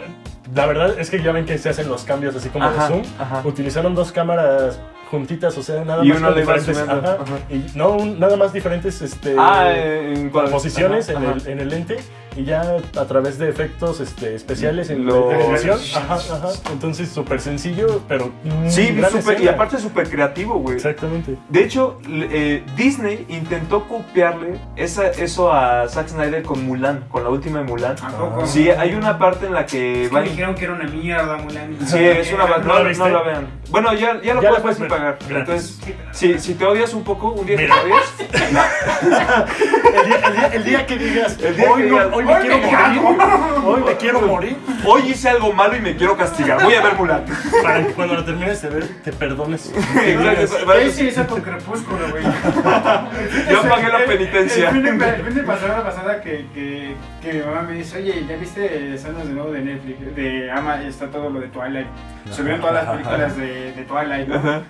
la verdad es que ya ven que se hacen los cambios así como Ajá, de zoom. ajá. Utilizaron dos cámaras juntitas, o sea, nada Y más uno diferentes, ajá, ajá. y no un- nada más diferentes este Ah, cuál- posiciones ajá, en, ajá. El, en el lente y ya a través de efectos este, especiales en Lo- la televisión. Ajá, ajá. Entonces súper sencillo, pero Sí, súper- y aparte súper creativo, güey. Exactamente. De hecho, eh, Disney intentó copiarle esa, eso a Zack Snyder con Mulan, con la última de Mulan. ¿A poco? Sí, hay una parte en la que Es que me dijeron que era una mierda, Mulan. Sí, es una ¿No no, no, la vean. Bueno, ya, ya lo Ya la puedes puedes ver pagar. gratis. Entonces, si, si te odias un poco, un día que Mira. te odias, El día, el día- el día que digas, El día hoy, que no- digas, hoy me "Hoy quiero me morir, hoy me quiero morir, hoy hice algo malo y me quiero castigar. Voy a ver Mulan. para que cuando la termines de ver te perdones. ¿Qué hice esa con Crepúsculo, güey? Yo pagué la El- penitencia. El de, el fin de pasada, pasada que, que, que mi mamá me dice, oye, ¿ya viste escenas de nuevo de Netflix? De Ama, está todo lo de Twilight. Subieron todas las películas de, de Twilight, ¿no?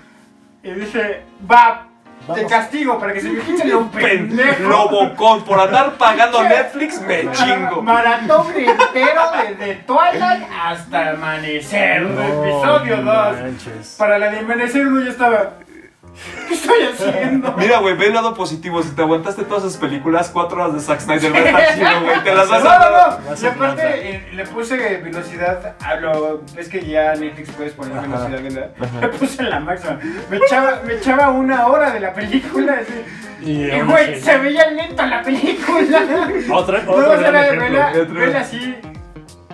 Y dije, va, te castigo para que se me quite lo pendejo. Lobocón, por andar pagando Netflix, me chingo. Maratón entero desde Twilight hasta Amanecer, episodio 2. manches. Para la de Amanecer uno ya estaba, ¿qué estoy haciendo? Mira, güey, ve el lado positivo. Si te aguantaste todas esas películas, cuatro horas de Zack Snyder, va a estar chido, güey. Te las vas No, a no, no. Y aparte eh, le puse velocidad a lo. Es que ya Netflix puedes poner Ajá. velocidad, ¿verdad? Le puse en la máxima. Me echaba, me echaba una hora de la película. Así. Y, güey, se veía lento la película. Otra, No, otro o sea, gran era- ejemplo. vela, vela así.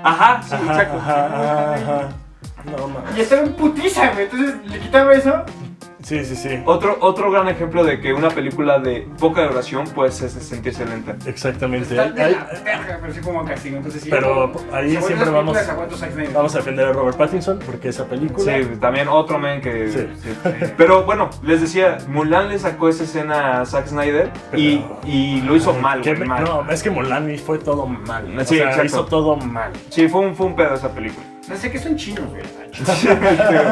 Ajá, sí, Ajá, exacto. ajá, ajá. No mames. Y estaba en putiza, güey. Entonces le quitaba eso. Sí, sí, sí. Otro, otro gran ejemplo de que una película de poca duración puede ser- sentirse lenta. Exactamente. Hay- hay- verga, pero sí como castigo. Entonces sí. Pero ahí siempre vamos- Snyder. vamos a defender a Robert Pattinson porque esa película. Sí, también otro men que... Sí. sí. Pero bueno, les decía, Mulan le sacó esa escena a Zack Snyder y, Pero- y lo hizo mal, me- mal. No, es que Molani fue todo mal. O Sí, sea, exacto. hizo todo mal. Sí, fue un, fue un pedo esa película. No sé qué son chinos, güey.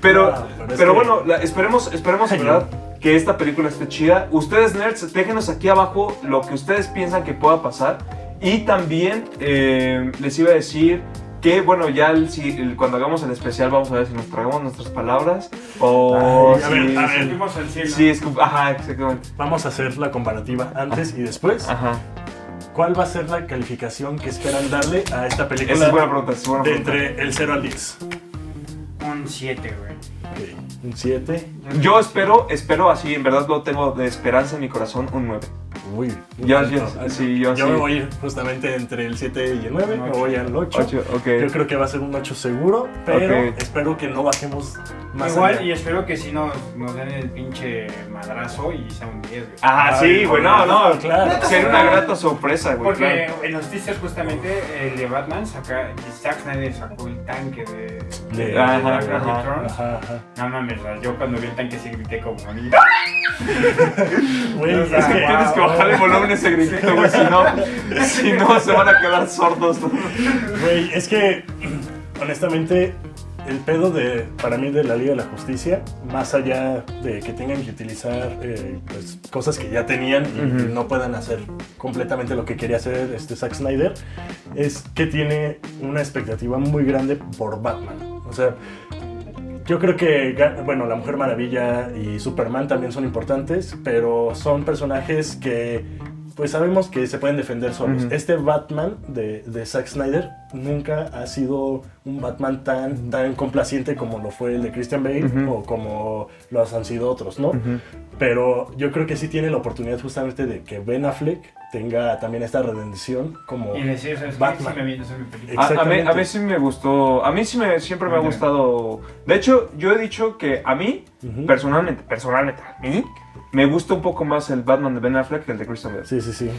Pero, No, pero pero que- bueno, la- esperemos, esperemos verdad que esta película esté chida. Ustedes, nerds, déjenos aquí abajo lo que ustedes piensan que pueda pasar. Y también eh, les iba a decir que, bueno, ya el- si, el- cuando hagamos el especial vamos a ver si nos tragamos nuestras palabras o Ay, a si... ver, a si- ver. Subimos al cielo. Sí, es que- ajá, exactamente. Vamos a hacer la comparativa antes y después. Ajá. ¿Cuál va a ser la calificación que esperan darle a esta película? Esa es buena pregunta, es buena de pregunta. entre el 0 al 10. Un 7, güey. Ok, Un 7. Yo espero, espero así, en verdad lo tengo de esperanza en mi corazón, un 9. muy, muy Yo- alto. yo- sí, yo sí. me voy a ir justamente entre el 7 y el 9, me voy al 8. Ocho, ok. Yo creo que va a ser un 8 seguro, pero Ok. espero que no bajemos más Igual, allá. y espero que si nos, nos den el pinche madrazo y sea un 10, güey. Ah, sí, güey, no, no. claro. Sería una grata sorpresa, güey. Porque claro. en los teasers justamente el de Batman saca, Zack Snyder sacó el tanque de, De- Ajá, Knight ajá, Returns. Ajá, ajá. No mames, yo cuando vi el tanque sí grité como a mí. Güey, O sea, es que wow. Tienes que bajar el volumen ese gritito, güey, si no, si no se van a quedar sordos. Güey, es que honestamente el pedo de para mí de la Liga de la Justicia, más allá de que tengan que utilizar eh, pues, cosas que ya tenían y no puedan hacer completamente lo que quería hacer este Zack Snyder, es que tiene una expectativa muy grande por Batman. O sea, yo creo que, bueno, la Mujer Maravilla y Superman también son importantes, pero son personajes que, pues sabemos que se pueden defender solos. Este Batman de, de Zack Snyder nunca ha sido un Batman tan, tan complaciente como lo fue el de Christian Bale o como los han sido otros, ¿no? Pero yo creo que sí tiene la oportunidad justamente de que Ben Affleck tenga también esta redención como... Y decir, ¿sabes? Batman. Sí me viene. A, a mí, a mí sí me gustó, a mí sí me, siempre me ha gustado. De hecho, yo he dicho que a mí, personalmente, personalmente, a mí, me gusta un poco más el Batman de Ben Affleck que el de Bale. Sí, sí, sí.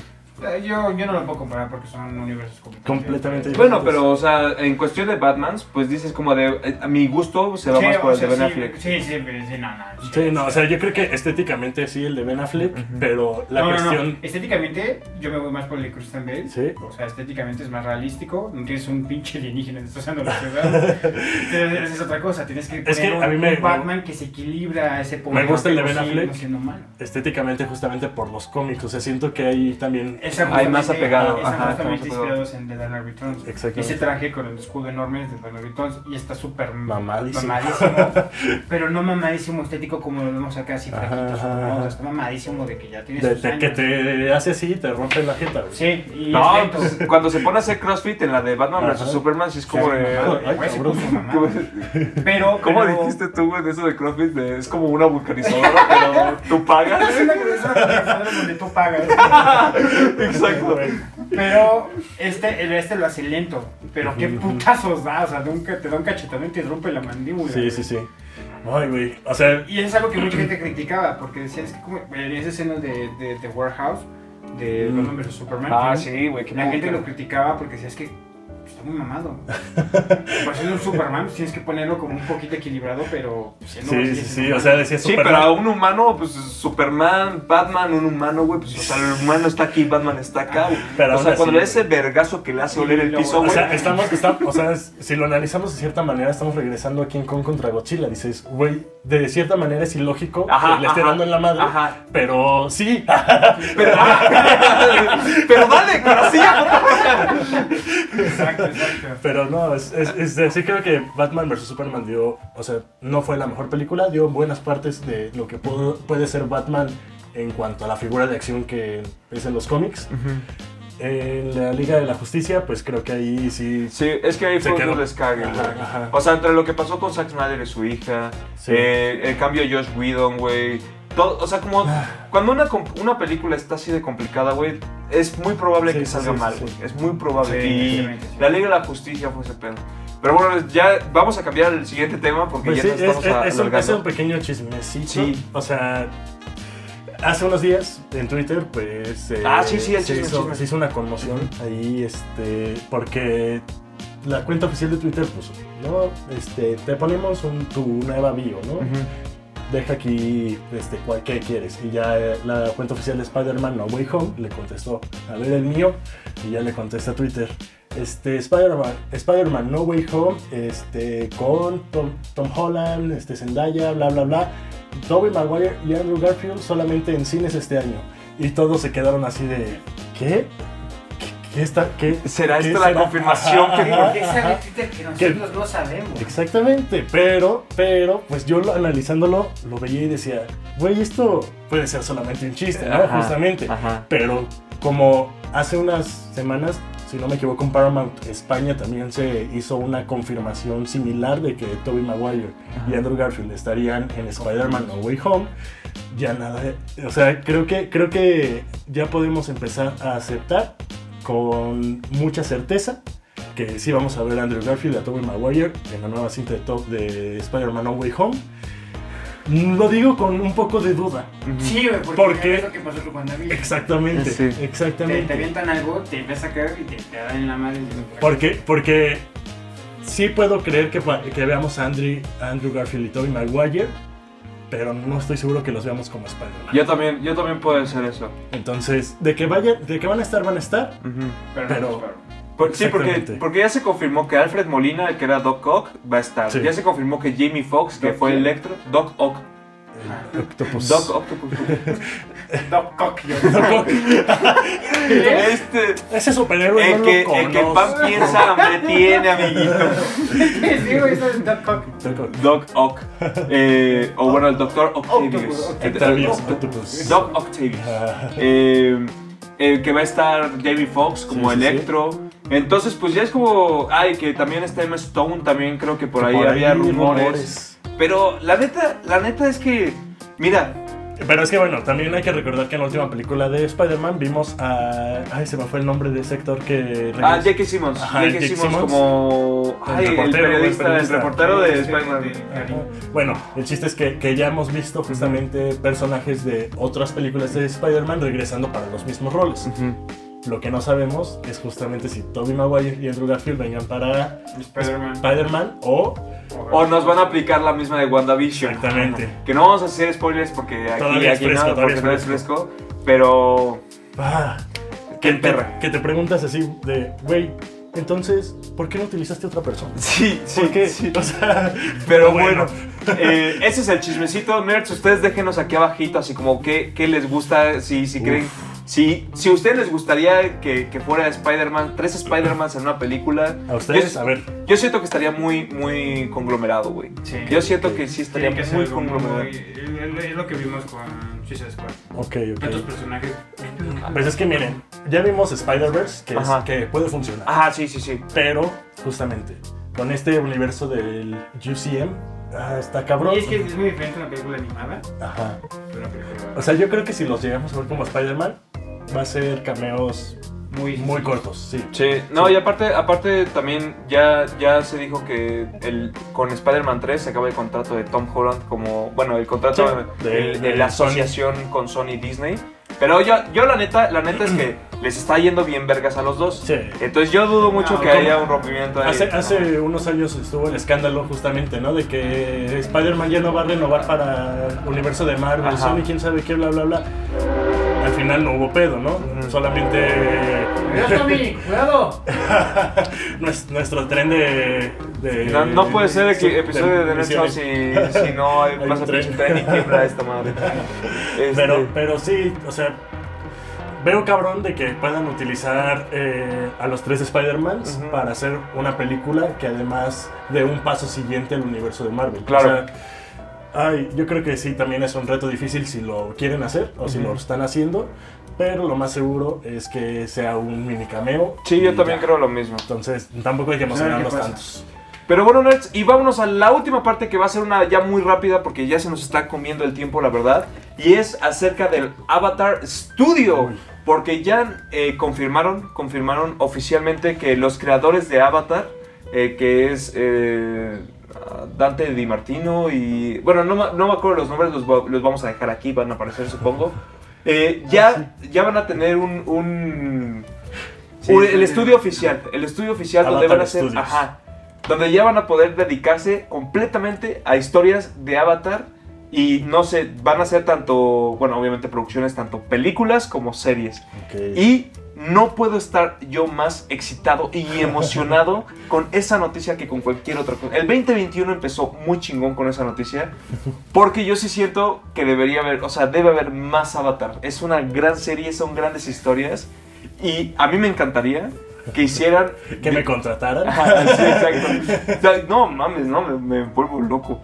Yo, yo no lo puedo comparar porque son universos completamente Completamente diferentes. Bueno, pero, o sea, en cuestión de Batmans, pues dices como de, eh, a mi gusto se va Sí, más o por el de Ben sí, Affleck. Sí, sí, pero sí, no, no. Sí, no, o sea, yo creo que estéticamente sí el de Ben Affleck, pero la no, no, no. cuestión... Estéticamente, yo me voy más por el de Christian Bale. Sí. O sea, estéticamente es más realístico. No tienes un pinche alienígena destrozando la ciudad. Entonces, es otra cosa. Tienes que Es que poner a mí un, me- un Batman que se equilibra a ese poder. gusta el de Ben Affleck. no siendo malo. estéticamente justamente por los cómics, o sea, siento que hay también... Hay más apegado, Están ajá, justamente inspirados en The Dark Knight Returns. Exactamente. Ese traje con el escudo enorme es de Dark Knight Returns y está súper Mamadísimo. mamadísimo, pero no mamadísimo estético como lo vemos acá así Ajá, fraquitos, ajá, ¿no? O ajá. sea, está mamadísimo de que ya tienes De, sus de que te hace así y te rompe la jeta, güey. Sí, y No, pues, cuando se pone a hacer CrossFit en la de Batman vs Superman, sí es como de... mamado. Pero, ¿Cómo dijiste tú, güey, de eso de CrossFit? Es como una vulcanizadora, pero tú pagas. Es una es una vulcanizadora donde tú pagas. Exacto. Pero este, el este lo hace lento. Pero qué putazos da. O sea, nunca te da un cachetón y te rompe la mandíbula. Sí, sí, sí. Ay, güey. O sea, Y eso es algo que mucha gente criticaba. Porque decían, es que como en esas escenas de, de, de Warehouse, de Mm. Batman vs Superman, Ah, sí, güey. la gente lo criticaba porque decía, es que está muy mamado. Por ser un Superman, pues, tienes que ponerlo como un poquito equilibrado, pero. pues, él no sí, sí, sí. O sea, decía Sí, Superman. pero a un humano, pues Superman, Batman, un humano, güey, pues o sea, el humano está aquí, Batman está acá, güey. Pero o sea, cuando le ese vergazo que le hace oler el piso, O sea, estamos, está- o sea, es- si lo analizamos de cierta manera, estamos regresando a King Kong contra Godzilla. Dices, güey, de cierta manera es ilógico Ajá, que le esté ajá, dando en la madre, ajá. pero sí. Pero, pero dale, pero sí, exacto. Pero no, es, es- es- sí creo que Batman vs. Superman dio, o sea, no fue la mejor película, dio buenas partes de lo que pudo- puede ser Batman en cuanto a la figura de acción que es en los cómics. En la Liga de la Justicia, pues creo que ahí sí... Sí, es que ahí fue un descargue. O sea, entre lo que pasó con Zack Snyder y su hija, Sí. eh, el cambio de Josh Whedon, güey. Todo- O sea, como Ah. cuando una, com- una película está así de complicada, güey, es muy probable Sí, que salga sí, mal, sí, güey. sí. Es muy probable. Sí, y la Liga de la Justicia fue ese pedo. Pero bueno, ya vamos a cambiar el siguiente tema porque Pues ya sí, nos es, estamos es- es un, es un pequeño chismecito. Sí. O sea, hace unos días en Twitter, pues. eh, Ah, sí, sí, el se, chisme, hizo, el chisme. se hizo una conmoción ahí, este. Porque la cuenta oficial de Twitter puso, ¿no? Este, te ponemos un, tu nueva bio, ¿no? Ujú. Deja aquí, este, cuál, ¿qué quieres? Y ya eh, la cuenta oficial de Spider-Man No Way Home le contestó, a ver el mío, y ya le contesta a Twitter. Este, Spider-Man Spider-Man No Way Home, este, con Tom, Tom Holland, este, Zendaya, bla, bla, bla. Tobey Maguire y Andrew Garfield solamente en cines este año. Y todos se quedaron así de, ¿qué? ¿Qué, qué está? ¿Qué? ¿Será qué esta la confirmación que- ajá, ¿Por qué ajá. sabe Twitter que nosotros no sabemos? Exactamente, pero, pero, pues yo lo- analizándolo lo veía y decía, güey, esto puede ser solamente un chiste, ¿no? Ajá, Justamente. Ajá. Pero como hace unas semanas si no me equivoco, en Paramount España también se hizo una confirmación similar de que Tobey Maguire y Andrew Garfield estarían en Spider-Man No Way Home. Ya nada, o sea, creo que, creo que ya podemos empezar a aceptar con mucha certeza que sí vamos a ver a Andrew Garfield y a Tobey Maguire en la nueva cinta de, to- de Spider-Man No Way Home. Lo digo con un poco de duda. Sí, güey, porque ¿Por qué? es lo que pasó con WandaVision. Exactamente, Sí. Te, te exactamente. avientan algo, te empieza a caer y te, te dan en la madre. Porque, porque sí puedo creer que, que veamos a Andrew, a Andrew Garfield y Tobey Maguire, pero no estoy seguro que los veamos como Spider-Man. Yo también, yo también puedo hacer eso. Entonces, de que, vayan, de que van a estar, van a estar. Pero, Pero- no, pero- Por- sí, porque, porque ya se confirmó que Alfred Molina, el que era Doc Ock, va a estar. Sí. Ya se confirmó que Jamie Foxx, que ¿Doc fue quién? Electro, Doc Ock. Octopus. Doc Octopus. Doc Cock, yo- Doc Ock. este, Ese superhéroe el no que, lo el que pan piensa, hambre tiene, amiguito. Sí, güey, eso es Doc Cock. Doc Ock. Doc Ock. Eh, o bueno, el Doctor Octavius. Octavius, Octopus. Doc Octavius. Eh, el que va a estar Jamie Foxx como Sí, sí, sí. Electro. Entonces, pues ya es como. Ay, que también está Emma Stone, también creo que por ahí había rumores. Pero la neta, la neta es que. Mira, Pero es que bueno, también hay que recordar que en la última película de Spider-Man vimos a. Ay, se me fue el nombre de ese actor que. ah, J.K. Simmons. Ajá, J.K. Jake Simmons Simmons. como. El Ay, el reportero, el periodista, el periodista. reportero de Spider-Man. Bueno, el chiste es que, que ya hemos visto justamente personajes de otras películas de Spider-Man regresando para los mismos roles. Ujú. Lo que no sabemos es justamente si Tobey Maguire y Andrew Garfield vengan para Spider-Man. O O nos van a aplicar la misma de WandaVision. Exactamente. Que no vamos a hacer spoilers porque aquí, Todavía es aquí fresco, no, todavía es no es fresco. fresco. Pero. Ah, Qué que, te, perra. que te preguntas así de, güey, entonces, ¿por qué no utilizaste otra persona? Sí, sí, ¿Por qué? sí. O sea, Pero bueno, eh, ese es el chismecito, nerds. Ustedes déjenos aquí abajito, así como qué, qué les gusta, si, si creen. Si, si a ustedes les gustaría que, que fuera Spider-Man, tres Spider-Mans en una película. a ustedes, Yo- a ver, Yo siento que estaría muy, muy conglomerado, güey. Sí. Yo siento que sí estaría que muy conglomerado. Es lo que vimos con Suicide Squad. ok, ok. personajes. Pues es que miren, ya vimos Spider-Verse, que, es- Ajá. que puede funcionar. Ajá, sí, sí, sí. Pero, justamente, con este universo del UCM, ah, está cabrón. Y es que es muy diferente una película animada Ajá. de una película O sea, yo creo que si los llegamos a ver como Spider-Man, va a ser cameos muy, muy cortos, sí. Sí, no, y aparte, aparte también ya, ya se dijo que el, con Spider-Man 3 se acaba el contrato de Tom Holland como, bueno, el contrato Sí, de, de- de de la Sony. asociación con Sony Disney. Pero yo, yo la neta, la neta es que les está yendo bien vergas a los dos. Sí. Entonces yo dudo mucho No, que haya un rompimiento ahí. Hace, hace unos años estuvo el escándalo justamente, ¿no? De que Spider-Man ya no va a renovar para el universo de Marvel, Ajá. Sony, quién sabe qué, bla, bla, bla. Al final no hubo pedo, ¿no? Solamente ¡Cuidado, Tommy! ¡Cuidado! nues- nuestro tren de... de- No, no puede ser el episodio de misiones. si, si no hay Hay pasa un tren. tren y quiebra esta madre. Este, Pero, pero sí, o sea, veo cabrón de que puedan utilizar eh, a los tres Spider-Mans para hacer una película que además dé un paso siguiente al universo de Marvel. Claro. O sea, ay, yo creo que sí, también es un reto difícil si lo quieren hacer o si lo están haciendo, pero lo más seguro es que sea un mini cameo. sí, yo también ya. creo lo mismo. Entonces, tampoco hay que emocionarnos tantos. Pero bueno, nerds, y vámonos a la última parte que va a ser una ya muy rápida porque ya se nos está comiendo el tiempo, la verdad. Y es acerca del Avatar Studio. Uy. Porque ya eh, confirmaron, confirmaron oficialmente que los creadores de Avatar, eh, que es eh, Dante Di Martino y... Bueno, no, no me acuerdo los nombres, los, va- los vamos a dejar aquí, van a aparecer supongo. Eh, ya, ya van a tener un... un- Sí, un- sí, el sí. estudio oficial, el estudio oficial donde van a. Studios. Ajá, donde ya van a poder dedicarse completamente a historias de Avatar y no sé, van a ser tanto, bueno, obviamente producciones, tanto películas como series. Y no puedo estar yo más excitado y emocionado con esa noticia que con cualquier otra cosa. El 2021 empezó muy chingón con esa noticia porque yo sí siento que debería haber, o sea, debe haber más Avatar. Es una gran serie, son grandes historias y a mí me encantaría que hicieran que me contrataran. Sí, exacto. No mames, no, me, me vuelvo loco.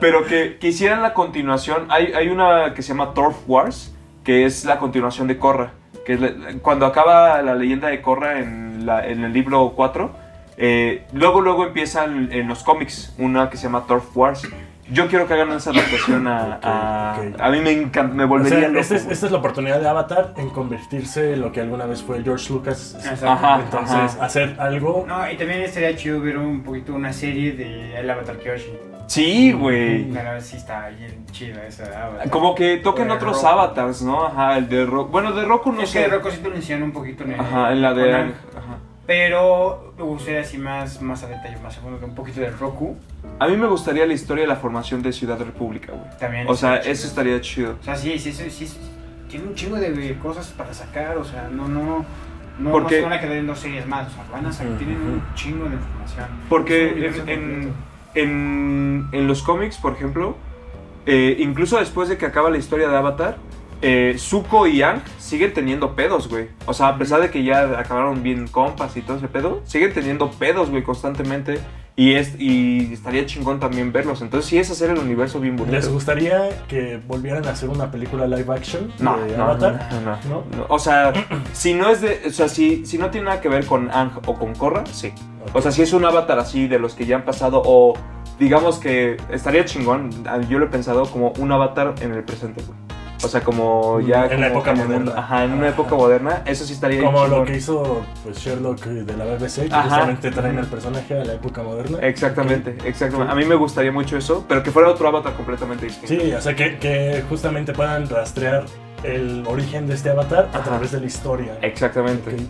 Pero que, que hicieran la continuación. Hay, hay una que se llama Turf Wars, que es la continuación de Korra. Que es la- cuando acaba la leyenda de Korra en la- en el libro 4, eh, luego luego empiezan en los cómics una que se llama Turf Wars. Yo quiero que hagan esa adaptación a... a, Ok, ok. a mí me encanta, me O volvería sea, loco, esta es, esta es la oportunidad de Avatar en convertirse en lo que alguna vez fue George Lucas. Ajá, Entonces, ajá. hacer algo. No, y también estaría chido ver un poquito una serie de El Avatar Kyoshi. Sí, güey. Verdad sí está bien chida esa de Avatar. Como que toquen otros Roku. avatars, ¿no? Ajá, el de Roku. Bueno, de Roku no es sé. que de Rocco sí te lo enseñan un poquito en el. Ajá, en la de... con Ang, ajá. Pero me gustaría así más, más a detalle, más a fondo, que un poquito de Roku. A mí me gustaría la historia de la formación de Ciudad República, güey. También. O sea, eso chido. estaría chido. O sea, sí, sí, sí, sí, Tiene un chingo de cosas para sacar, o sea, no, no. No, Porque- no se van a quedar en dos series más, o sea, van a sacar, tienen un chingo de información. Es Porque en. En- en los cómics, por ejemplo, eh, incluso después de que acaba la historia de Avatar, eh, Zuko y Aang siguen teniendo pedos, güey. O sea, a pesar de que ya acabaron bien compas y todo ese pedo, siguen teniendo pedos, güey, constantemente. Y, es, y estaría chingón también verlos. Entonces, sí es hacer el universo bien bonito. ¿Les gustaría que volvieran a hacer una película live action No, de no, Avatar? no, no. O sea, si no es de. O sea, si, si no tiene nada que ver con Ang o con Korra, sí. O sea, si es un avatar así de los que ya han pasado, o digamos que estaría chingón, yo lo he pensado como un avatar en el presente, güey. O sea, como ya. En la época moderna. mundo- Ajá, en una Ajá. época moderna, eso sí estaría Como chingón. lo que hizo pues, Sherlock de la BBC, que Ajá. justamente traen al personaje a la época moderna. Exactamente, exactamente. A mí me gustaría mucho eso, pero que fuera otro avatar completamente distinto. Sí, o sea, que, que justamente puedan rastrear el origen de este avatar a través de la historia. Exactamente, Ok.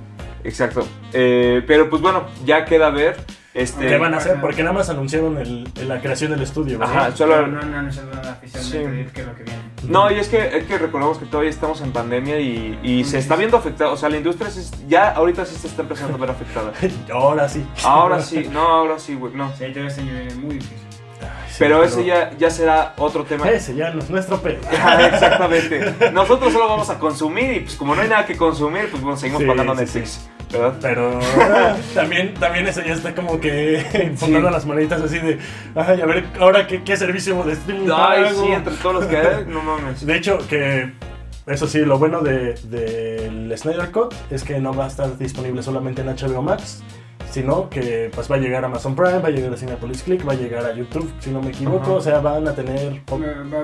exacto. Eh, pero pues bueno, ya queda ver. Este, ¿Qué van a hacer? Porque nada más anunciaron el, el- la creación del estudio, ¿verdad? Ajá, solo- No, no, no, es nada oficialmente Sí. que es lo que viene. No, y es que, es que recordemos que todavía estamos en pandemia y, y se está viendo afectada. O sea, la industria sí- ya ahorita sí se está empezando a ver afectada. Ahora sí. Ahora sí, no, ahora sí, güey, no. Sí, este año viene muy difícil. Ay, sí, Pero ese ya, ya será otro tema. Ese ya no es nuestro pedo. Ajá, Exactamente. Nosotros solo vamos a consumir y pues como no hay nada que consumir, pues bueno, seguimos Sí, pagando sí, Netflix. ¿Verdad? Pero también, también eso ya está como que poniendo las moneditas así de, ay, a ver, ahora qué, qué servicio de streaming Ay, pago?" sí, entre todos los que hay, no mames. De hecho, que eso sí, lo bueno de- del Snyder Cut es que no va a estar disponible solamente en HBO Max, sino que pues va a llegar a Amazon Prime, va a llegar a Cinepolis Click, va a llegar a YouTube, si no me equivoco, Ajá. o sea, van a tener...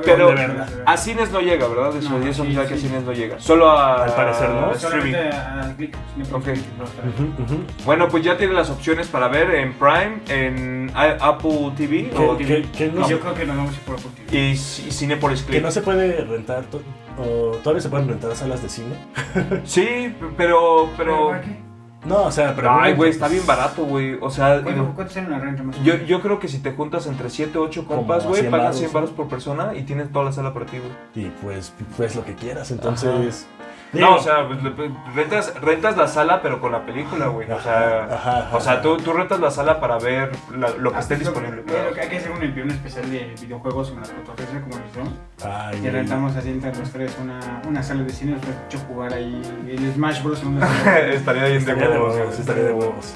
Pero de verdad. a cines no llega, ¿verdad? Eso, No, eso sí, ya que a cines no llega. Solo a, Al parecer, ¿no? a streaming. A Click, Cinepolis Ok. Click, va a estar. Ujú, ujú. Bueno, pues ya tiene las opciones para ver en Prime, en Apple TV Que- o que- que no yo creo que nos vamos a ir por Apple TV. y, Cinepolis Que Click. no se puede rentar, to- o todavía se pueden rentar salas de cine. Sí, pero, pero... ¿Para qué? No, o sea, pero... Ay, güey, está bien barato, güey. O sea, ¿Cuánto, digo, ¿Cuánto sale una renta más? yo, yo creo que si te juntas entre 7 o 8 Como compas, güey, 100 pagas varos, 100 ¿no? baros por persona y tienes toda la sala para ti, güey. Y pues, pues lo que quieras, entonces... digo, o sea, pues, rentas, rentas la sala, pero con la película, güey. O sea, Ajá, ajá, o sea tú, tú rentas la sala para ver la- lo que Ah, esté disponible. lo que hay que hacer un envío especial de videojuegos en las plataformas como. Ay, Y rentamos así entre los tres una, una sala de cine. Nos hemos hecho jugar ahí el Smash Bros. en una sala. Estaría bien de Estaría de huevos, estaría de huevos.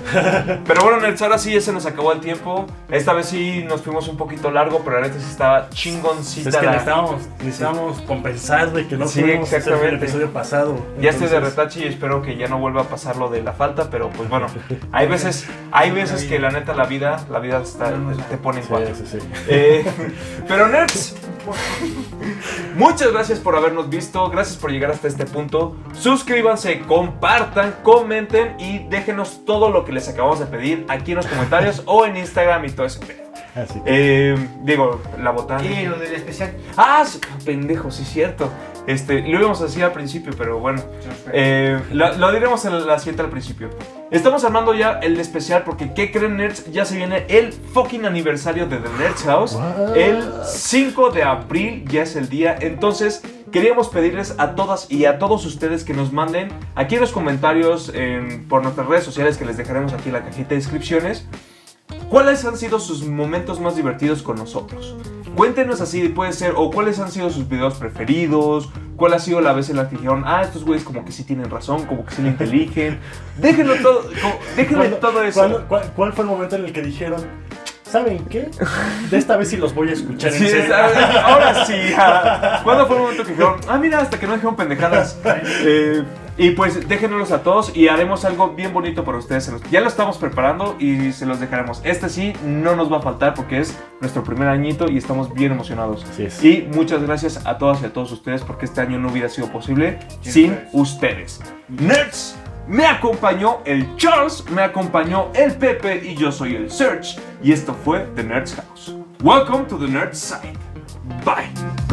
Pero bueno, Nerds, ahora sí ya se nos acabó el tiempo. Esta vez sí nos fuimos un poquito largo, pero la neta sí estaba chingoncita. Es que la- necesitábamos, necesitábamos compensar de que no Sí, pudimos hacer el exactamente. episodio pasado. Ya estoy de Entonces, retache y espero que ya no vuelva a pasar lo de la falta, pero pues bueno, hay veces, hay veces que la neta la vida, la vida está- te pone en Sí, cuatro. sí, sí. Eh, pero nerds, muchas gracias por habernos visto, gracias por llegar hasta este punto. Suscríbanse, compartan, comenten y déjenos todo lo que les acabamos de pedir aquí en los comentarios o en Instagram y todo eso. Así que, Eh, digo, la botana. Y lo del especial. Ah, pendejo, sí es cierto. Este, lo íbamos a decir al principio, pero bueno. Eh, lo, lo diremos en la siguiente al principio. Estamos armando ya el especial porque, ¿qué creen nerds? Ya se viene el fucking aniversario de The Nerds House. What? El 5 de abril ya es el día. Entonces, queríamos pedirles a todas y a todos ustedes que nos manden aquí en los comentarios en- por nuestras redes sociales que les dejaremos aquí en la cajita de descripciones. ¿Cuáles han sido sus momentos más divertidos con nosotros? Cuéntenos así, puede ser, o cuáles han sido sus videos preferidos, cuál ha sido la vez en la que dijeron, ah, estos güeyes como que sí tienen razón, como que sí le inteligen. Déjenlo todo, como- déjenle ¿cuándo- todo eso. cuál, cuál fue el momento en el que dijeron, ¿saben qué? De esta vez sí los voy a escuchar en Sí, serio"? ahora sí. ¿Cuándo fue el momento que dijeron, ah, mira, hasta que no dijeron pendejadas? Eh, Y pues déjenos a todos y haremos algo bien bonito para ustedes. Ya lo estamos preparando y se los dejaremos. Este sí no nos va a faltar porque es nuestro primer añito y estamos bien emocionados. Es. Y muchas gracias a todas y a todos ustedes porque este año no hubiera sido posible Sin sin ustedes. Nerds, me acompañó el Charles, me acompañó el Pepe y yo soy el Search. Y esto fue The Nerds House. Welcome to the Nerds Side. Bye.